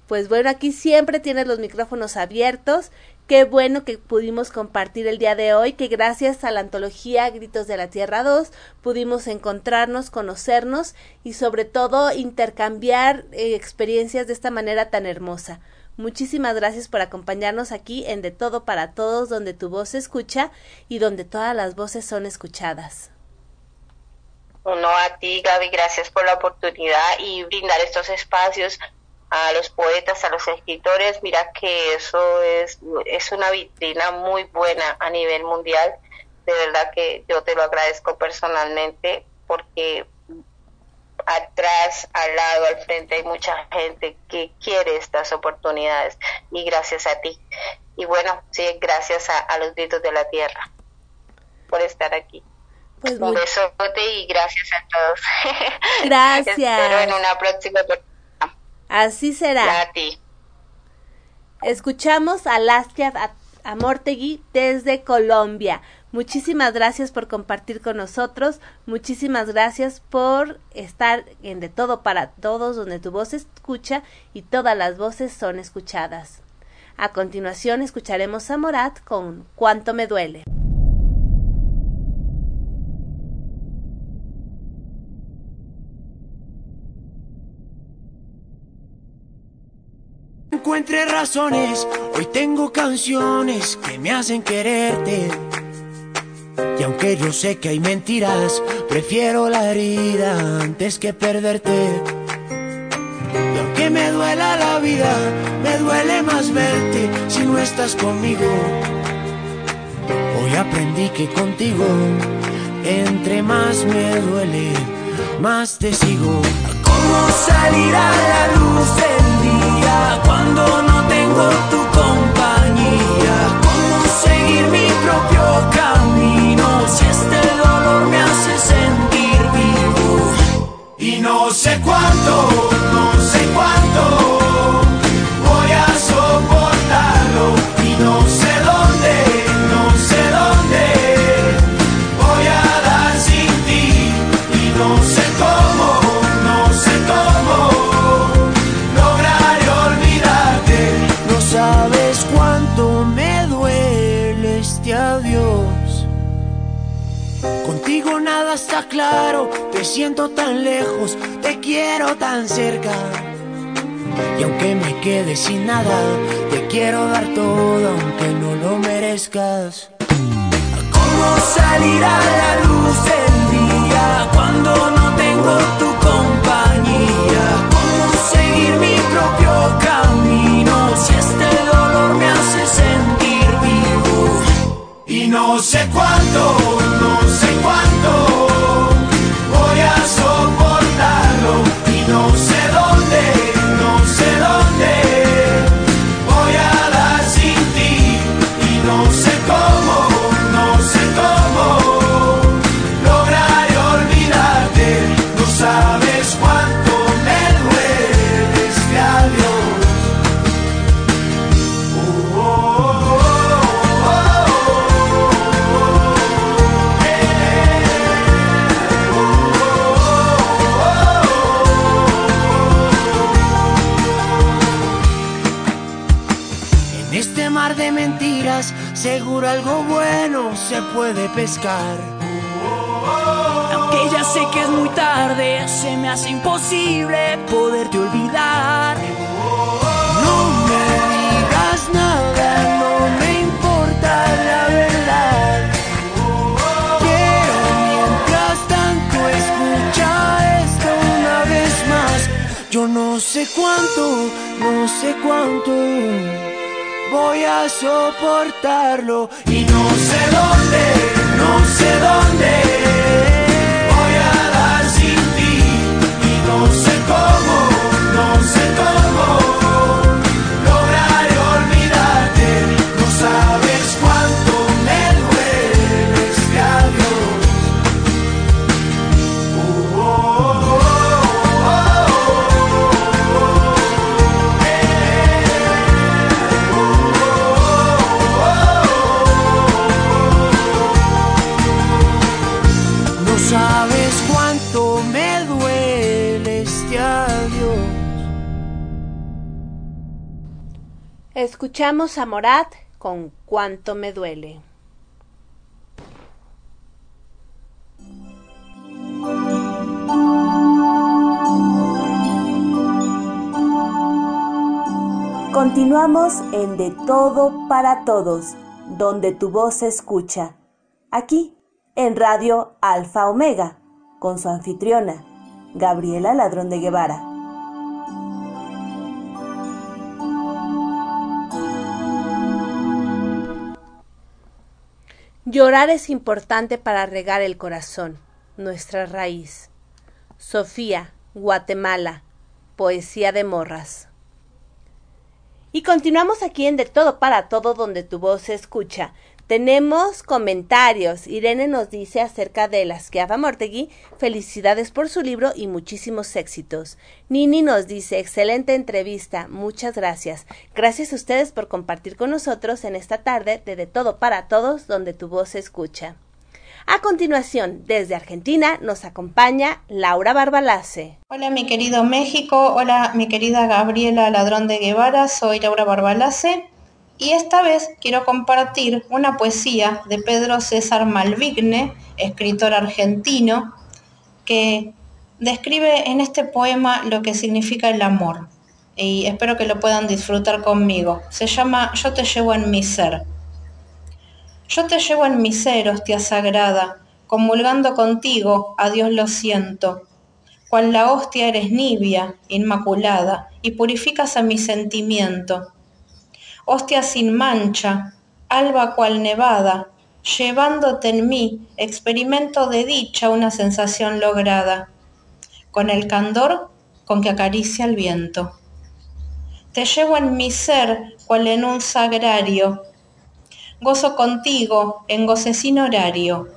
Pues bueno, aquí siempre tienes los micrófonos abiertos. Qué bueno que pudimos compartir el día de hoy, que gracias a la antología Gritos de la Tierra 2 pudimos encontrarnos, conocernos y sobre todo intercambiar eh, experiencias de esta manera tan hermosa. Muchísimas gracias por acompañarnos aquí en De Todo para Todos, donde tu voz se escucha y donde todas las voces son escuchadas. No, a ti, Gaby, gracias por la oportunidad y brindar estos espacios a los poetas, a los escritores. Mira que eso es, es una vitrina muy buena a nivel mundial. De verdad que yo te lo agradezco personalmente porque atrás, al lado, al frente hay mucha gente que quiere estas oportunidades y gracias a ti. Y bueno, sí, gracias a, los gritos de la tierra por estar aquí. Pues Un besote y gracias a todos. Gracias. Espero en una próxima oportunidad. Así será. A ti. Escuchamos a Lastia Amortegui desde Colombia. Muchísimas gracias por compartir con nosotros, muchísimas gracias por estar en De Todo para Todos, donde tu voz se escucha y todas las voces son escuchadas. A continuación escucharemos a Morat con Cuánto me duele. Encuentre razones, hoy tengo canciones que me hacen quererte y aunque yo sé que hay mentiras, prefiero la herida antes que perderte. Y aunque me duela la vida, me duele más verte si no estás conmigo. Hoy aprendí que contigo, entre más me duele, más te sigo. ¿Cómo salir a la luz del día cuando no tengo tu compañía? Y no sé cuánto, no está claro, te siento tan lejos, te quiero tan cerca. Y aunque me quede sin nada, te quiero dar todo aunque no lo merezcas. ¿Cómo salir a la luz del día cuando no tengo tu compañía? ¿Cómo seguir mi propio camino si este dolor me hace sentir vivo? Y no sé cuánto, no sé cuánto voy seguro algo bueno se puede pescar. Aunque ya sé que es muy tarde, se me hace imposible poderte olvidar. No me digas nada, no me importa la verdad. Quiero mientras tanto escucha esto una vez más. Yo no sé cuánto, no sé cuánto voy a soportarlo y no sé dónde, no sé dónde. Voy a dar sin ti y no sé cómo, no sé cómo Escuchamos a Morat con Cuánto me duele. Continuamos en De Todo para Todos, donde tu voz se escucha. Aquí, en Radio Alfa Omega, con su anfitriona, Gabriela Ladrón de Guevara. Llorar es importante para regar el corazón, nuestra raíz. Sofía, Guatemala, Poesía de Morras. Y continuamos aquí en De Todo para Todo, donde tu voz se escucha. Tenemos comentarios. Irene nos dice acerca de las que Mortegui, felicidades por su libro y muchísimos éxitos. Nini nos dice, excelente entrevista, muchas gracias. Gracias a ustedes por compartir con nosotros en esta tarde de De Todo para Todos, donde tu voz se escucha. A continuación, desde Argentina, nos acompaña Laura Barbalace. Hola mi querido México, hola mi querida Gabriela Ladrón de Guevara, soy Laura Barbalace y esta vez quiero compartir una poesía de Pedro César Malvigne, escritor argentino, que describe en este poema lo que significa el amor y espero que lo puedan disfrutar conmigo. Se llama Yo te llevo en mi ser. Yo te llevo en mi ser, hostia sagrada, comulgando contigo, a Dios lo siento. Cual la hostia eres nibia, inmaculada, y purificas a mi sentimiento. Hostia sin mancha, alba cual nevada, llevándote en mí, experimento de dicha una sensación lograda, con el candor con que acaricia el viento. Te llevo en mi ser, cual en un sagrario, gozo contigo en goce sin horario.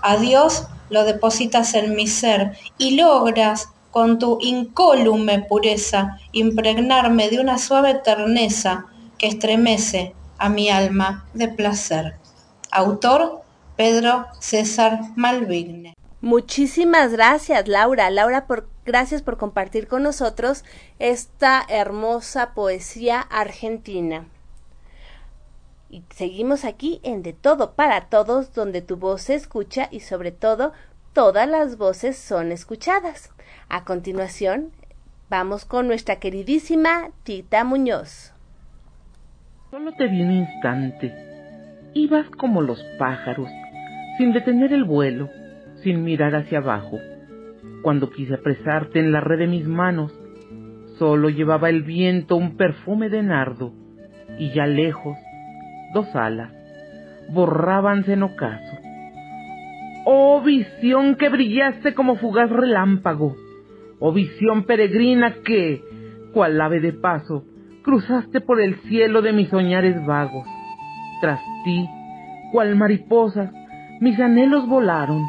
A Dios lo depositas en mi ser y logras con tu incólume pureza impregnarme de una suave terneza que estremece a mi alma de placer. Autor Pedro César Malvigne. Muchísimas gracias, Laura. Laura, por, gracias por compartir con nosotros esta hermosa poesía argentina. Y seguimos aquí en De Todo para Todos, donde tu voz se escucha y sobre todo todas las voces son escuchadas. A continuación, vamos con nuestra queridísima Tita Muñoz. Solo te vi un instante. Ibas como los pájaros, sin detener el vuelo, sin mirar hacia abajo. Cuando quise apresarte en la red de mis manos, solo llevaba el viento un perfume de nardo, y ya lejos, dos alas, borrábanse en ocaso. Oh visión que brillaste como fugaz relámpago, oh visión peregrina que, cual ave de paso, cruzaste por el cielo de mis soñares vagos. Tras ti, cual mariposas, mis anhelos volaron,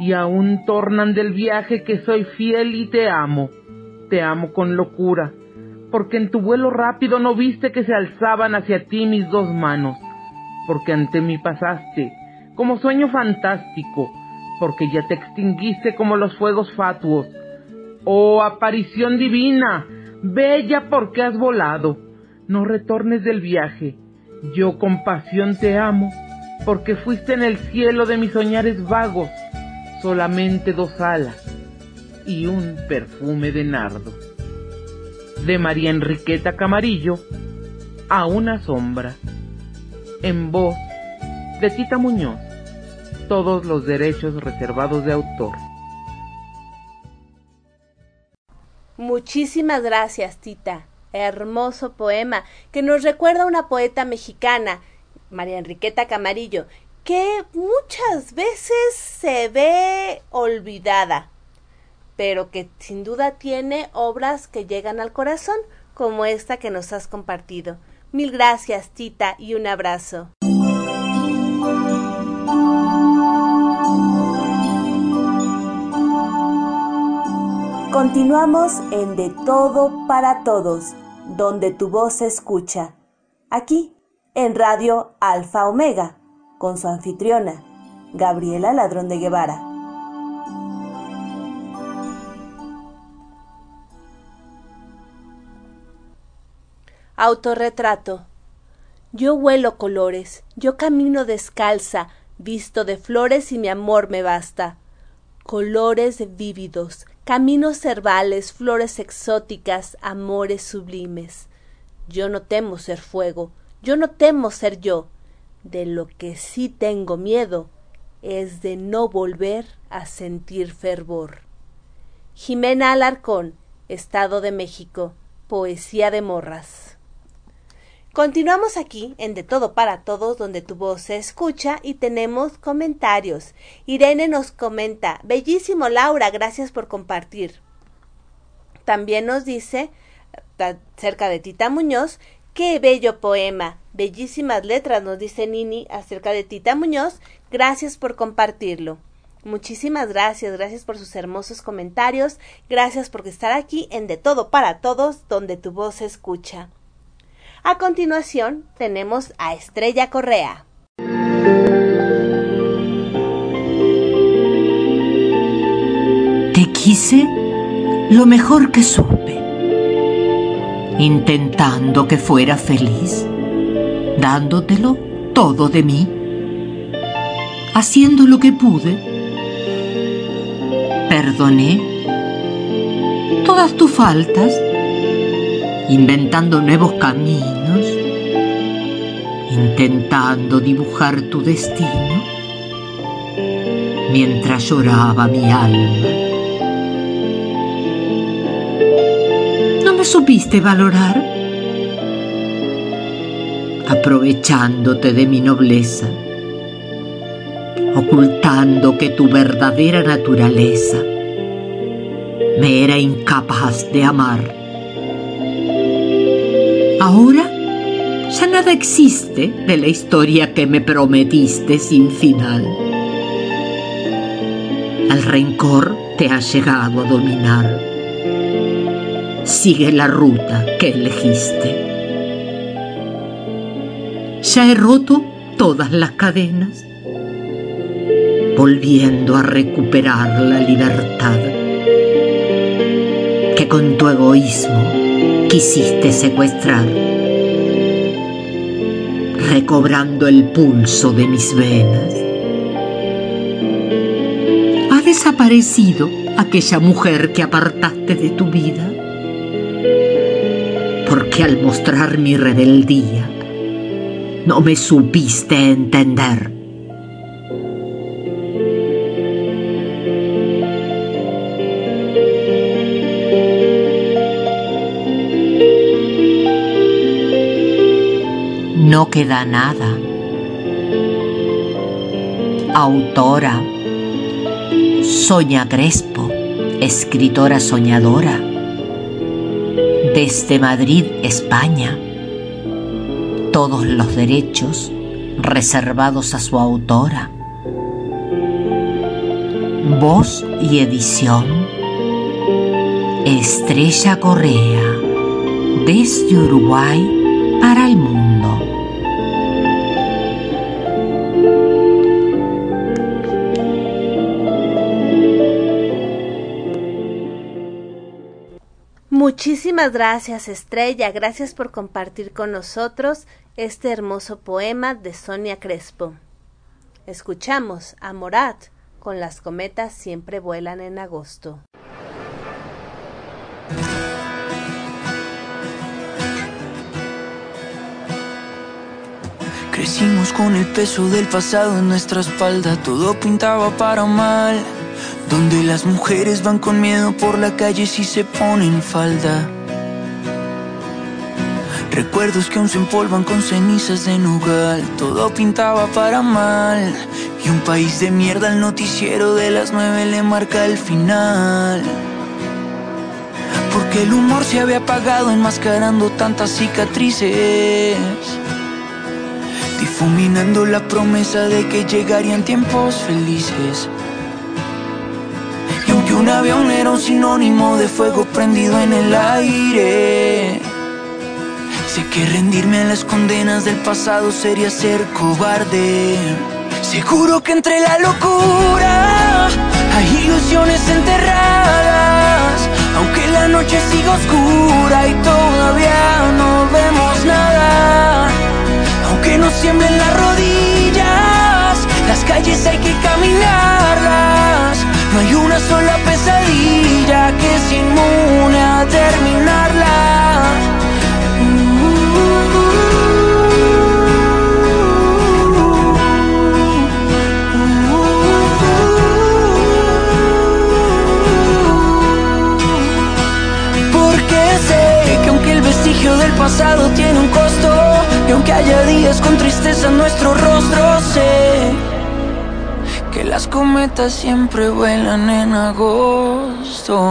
y aún tornan del viaje que soy fiel y te amo, te amo con locura, porque en tu vuelo rápido no viste que se alzaban hacia ti mis dos manos, porque ante mí pasaste, como sueño fantástico, porque ya te extinguiste como los fuegos fatuos. Oh aparición divina, bella porque has volado, no retornes del viaje, yo con pasión te amo, porque fuiste en el cielo de mis soñares vagos, solamente dos alas y un perfume de nardo. De María Enriqueta Camarillo a una sombra, en voz de Tita Muñoz, todos los derechos reservados de autor. Muchísimas gracias, Tita. Hermoso poema que nos recuerda a una poeta mexicana, María Enriqueta Camarillo, que muchas veces se ve olvidada, pero que sin duda tiene obras que llegan al corazón, como esta que nos has compartido. Mil gracias, Tita, y un abrazo. Continuamos en De Todo para Todos, donde tu voz se escucha. Aquí, en Radio Alfa Omega, con su anfitriona, Gabriela Ladrón de Guevara. Autorretrato. Yo huelo colores, yo camino descalza, visto de flores y mi amor me basta. Colores vívidos, caminos cervales, flores exóticas, amores sublimes. Yo no temo ser fuego, yo no temo ser yo. De lo que sí tengo miedo es de no volver a sentir fervor. Jimena Alarcón, Estado de México, Poesía de Morras. Continuamos aquí en De Todo para Todos, donde tu voz se escucha y tenemos comentarios. Irene nos comenta, bellísimo Laura, gracias por compartir. También nos dice, cerca de Tita Muñoz, qué bello poema, bellísimas letras, nos dice Nini acerca de Tita Muñoz, gracias por compartirlo. Muchísimas gracias, gracias por sus hermosos comentarios, gracias por estar aquí en De Todo para Todos, donde tu voz se escucha. A continuación tenemos a Estrella Correa. Te quise lo mejor que supe, intentando que fuera feliz, dándotelo todo de mí, haciendo lo que pude. Perdoné todas tus faltas inventando nuevos caminos, intentando dibujar tu destino, mientras lloraba mi alma. ¿No me supiste valorar? Aprovechándote de mi nobleza, ocultando que tu verdadera naturaleza me era incapaz de amar Ahora ya nada existe de la historia que me prometiste sin final. El rencor te ha llegado a dominar. Sigue la ruta que elegiste. Ya he roto todas las cadenas, volviendo a recuperar la libertad que con tu egoísmo quisiste secuestrar. recobrando el pulso de mis venas. Ha desaparecido aquella mujer que apartaste de tu vida, porque al mostrar mi rebeldía, no me supiste entender. Queda nada. Autora, Soña Crespo, escritora soñadora, desde Madrid, España. Todos los derechos reservados a su autora. Voz y edición. Estrella Correa, desde Uruguay para el mundo. Muchísimas gracias Estrella, gracias por compartir con nosotros este hermoso poema de Sonia Crespo. Escuchamos a Morat con las cometas siempre vuelan en agosto. Crecimos con el peso del pasado en nuestra espalda, todo pintaba para mal donde las mujeres van con miedo por la calle si se ponen falda. Recuerdos que aún se empolvan con cenizas de nugal, todo pintaba para mal. Y un país de mierda al noticiero de las nueve le marca el final. Porque el humor se había apagado enmascarando tantas cicatrices. Difuminando la promesa de que llegarían tiempos felices un avión era un sinónimo de fuego prendido en el aire. Sé que rendirme a las condenas del pasado sería ser cobarde. Seguro que entre la locura hay ilusiones enterradas. Aunque la noche siga oscura y todavía no vemos nada. Aunque nos siembren las rodillas, las calles hay que caminarlas. No hay una sola pesadilla que es inmune a terminarla. Vestigio del pasado tiene un costo, y aunque haya días con tristeza en nuestro rostro, sé que las cometas siempre vuelan en agosto.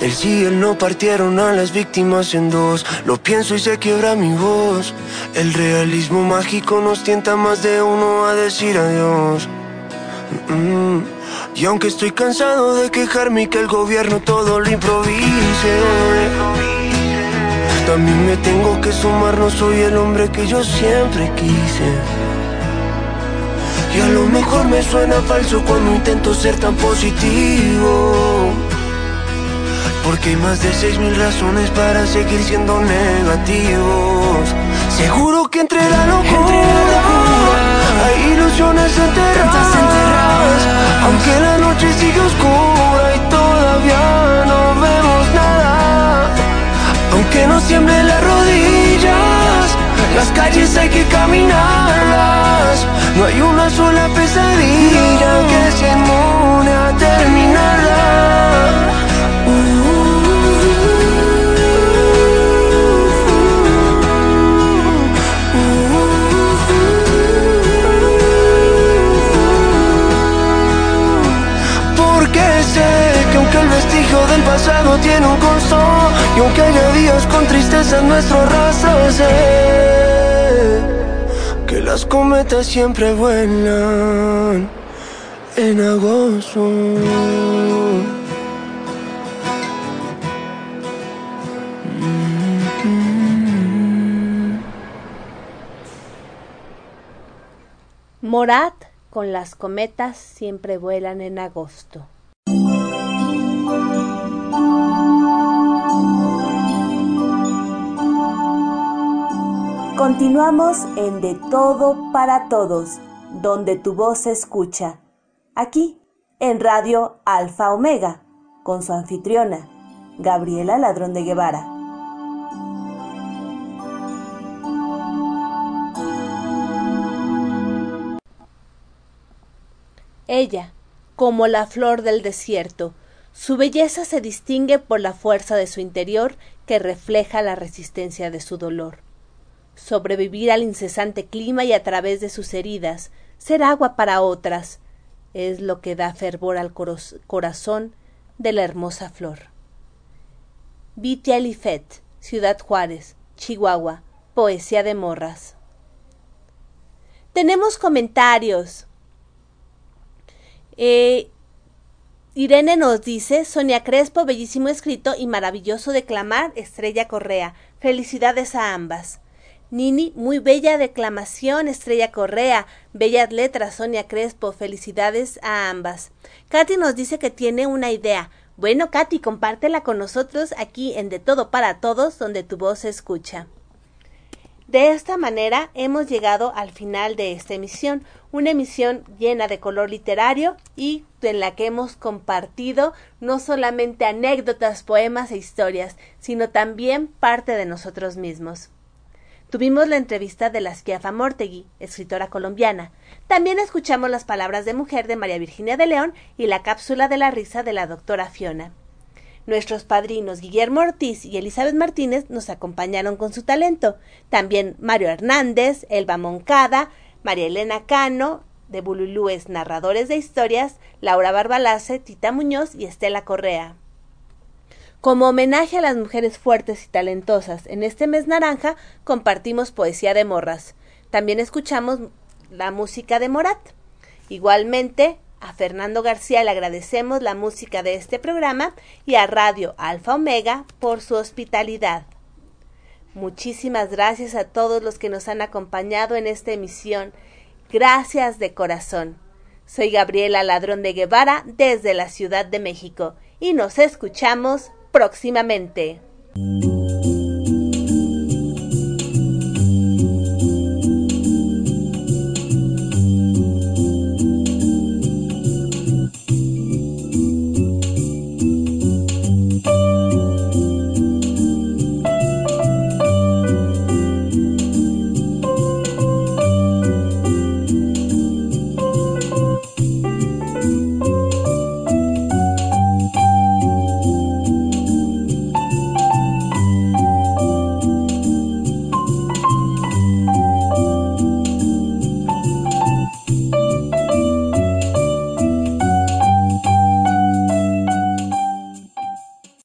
El sí y el no partieron a las víctimas en dos. Lo pienso y se quiebra mi voz. El realismo mágico nos tienta más de uno a decir adiós. Mm. Y aunque estoy cansado de quejarme y que el gobierno todo lo improvise, también me tengo que sumar, no soy el hombre que yo siempre quise. Y a lo mejor me suena falso cuando intento ser tan positivo. Porque hay más de seis mil razones para seguir siendo negativos. Seguro que entre la locura, hay ilusiones enterradas. Aunque la noche sigue oscura y todavía no vemos nada. Aunque no siembre las rodillas, las calles hay que caminarlas. No hay una sola pesadilla que se inmune a terminarla. Vestigio del pasado tiene un costo y aunque haya días con tristeza en nuestro rostro, sé que las cometas siempre vuelan en agosto. Morat con las cometas siempre vuelan en agosto. Continuamos en De Todo para Todos, donde tu voz se escucha. Aquí, en Radio Alfa Omega, con su anfitriona, Gabriela Ladrón de Guevara. Ella, como la flor del desierto, su belleza se distingue por la fuerza de su interior que refleja la resistencia de su dolor. Sobrevivir al incesante clima y a través de sus heridas, ser agua para otras, es lo que da fervor al corazón de la hermosa flor. Viti Alifet, Ciudad Juárez, Chihuahua, Poesía de Morras. Tenemos comentarios. Eh, Irene nos dice, Sonia Crespo, bellísimo escrito y maravilloso declamar, Estrella Correa. Felicidades a ambas. Nini, muy bella declamación, Estrella Correa. Bellas letras, Sonia Crespo. Felicidades a ambas. Katy nos dice que tiene una idea. Bueno, Katy, compártela con nosotros aquí en De Todo para Todos, donde tu voz se escucha. De esta manera hemos llegado al final de esta emisión, una emisión llena de color literario y en la que hemos compartido no solamente anécdotas, poemas e historias, sino también parte de nosotros mismos. Tuvimos la entrevista de la Schiafa Mortegui, escritora colombiana. También escuchamos las palabras de mujer de María Virginia de León y la cápsula de la risa de la doctora Fiona. Nuestros padrinos Guillermo Ortiz y Elizabeth Martínez nos acompañaron con su talento. También Mario Hernández, Elba Moncada, María Elena Cano, de Bululúes Narradores de Historias, Laura Barbalace, Tita Muñoz y Estela Correa. Como homenaje a las mujeres fuertes y talentosas, en este mes naranja compartimos poesía de morras. También escuchamos la música de Morat. Igualmente, a Fernando García le agradecemos la música de este programa y a Radio Alfa Omega por su hospitalidad. Muchísimas gracias a todos los que nos han acompañado en esta emisión. Gracias de corazón. Soy Gabriela Ladrón de Guevara desde la Ciudad de México y nos escuchamos próximamente.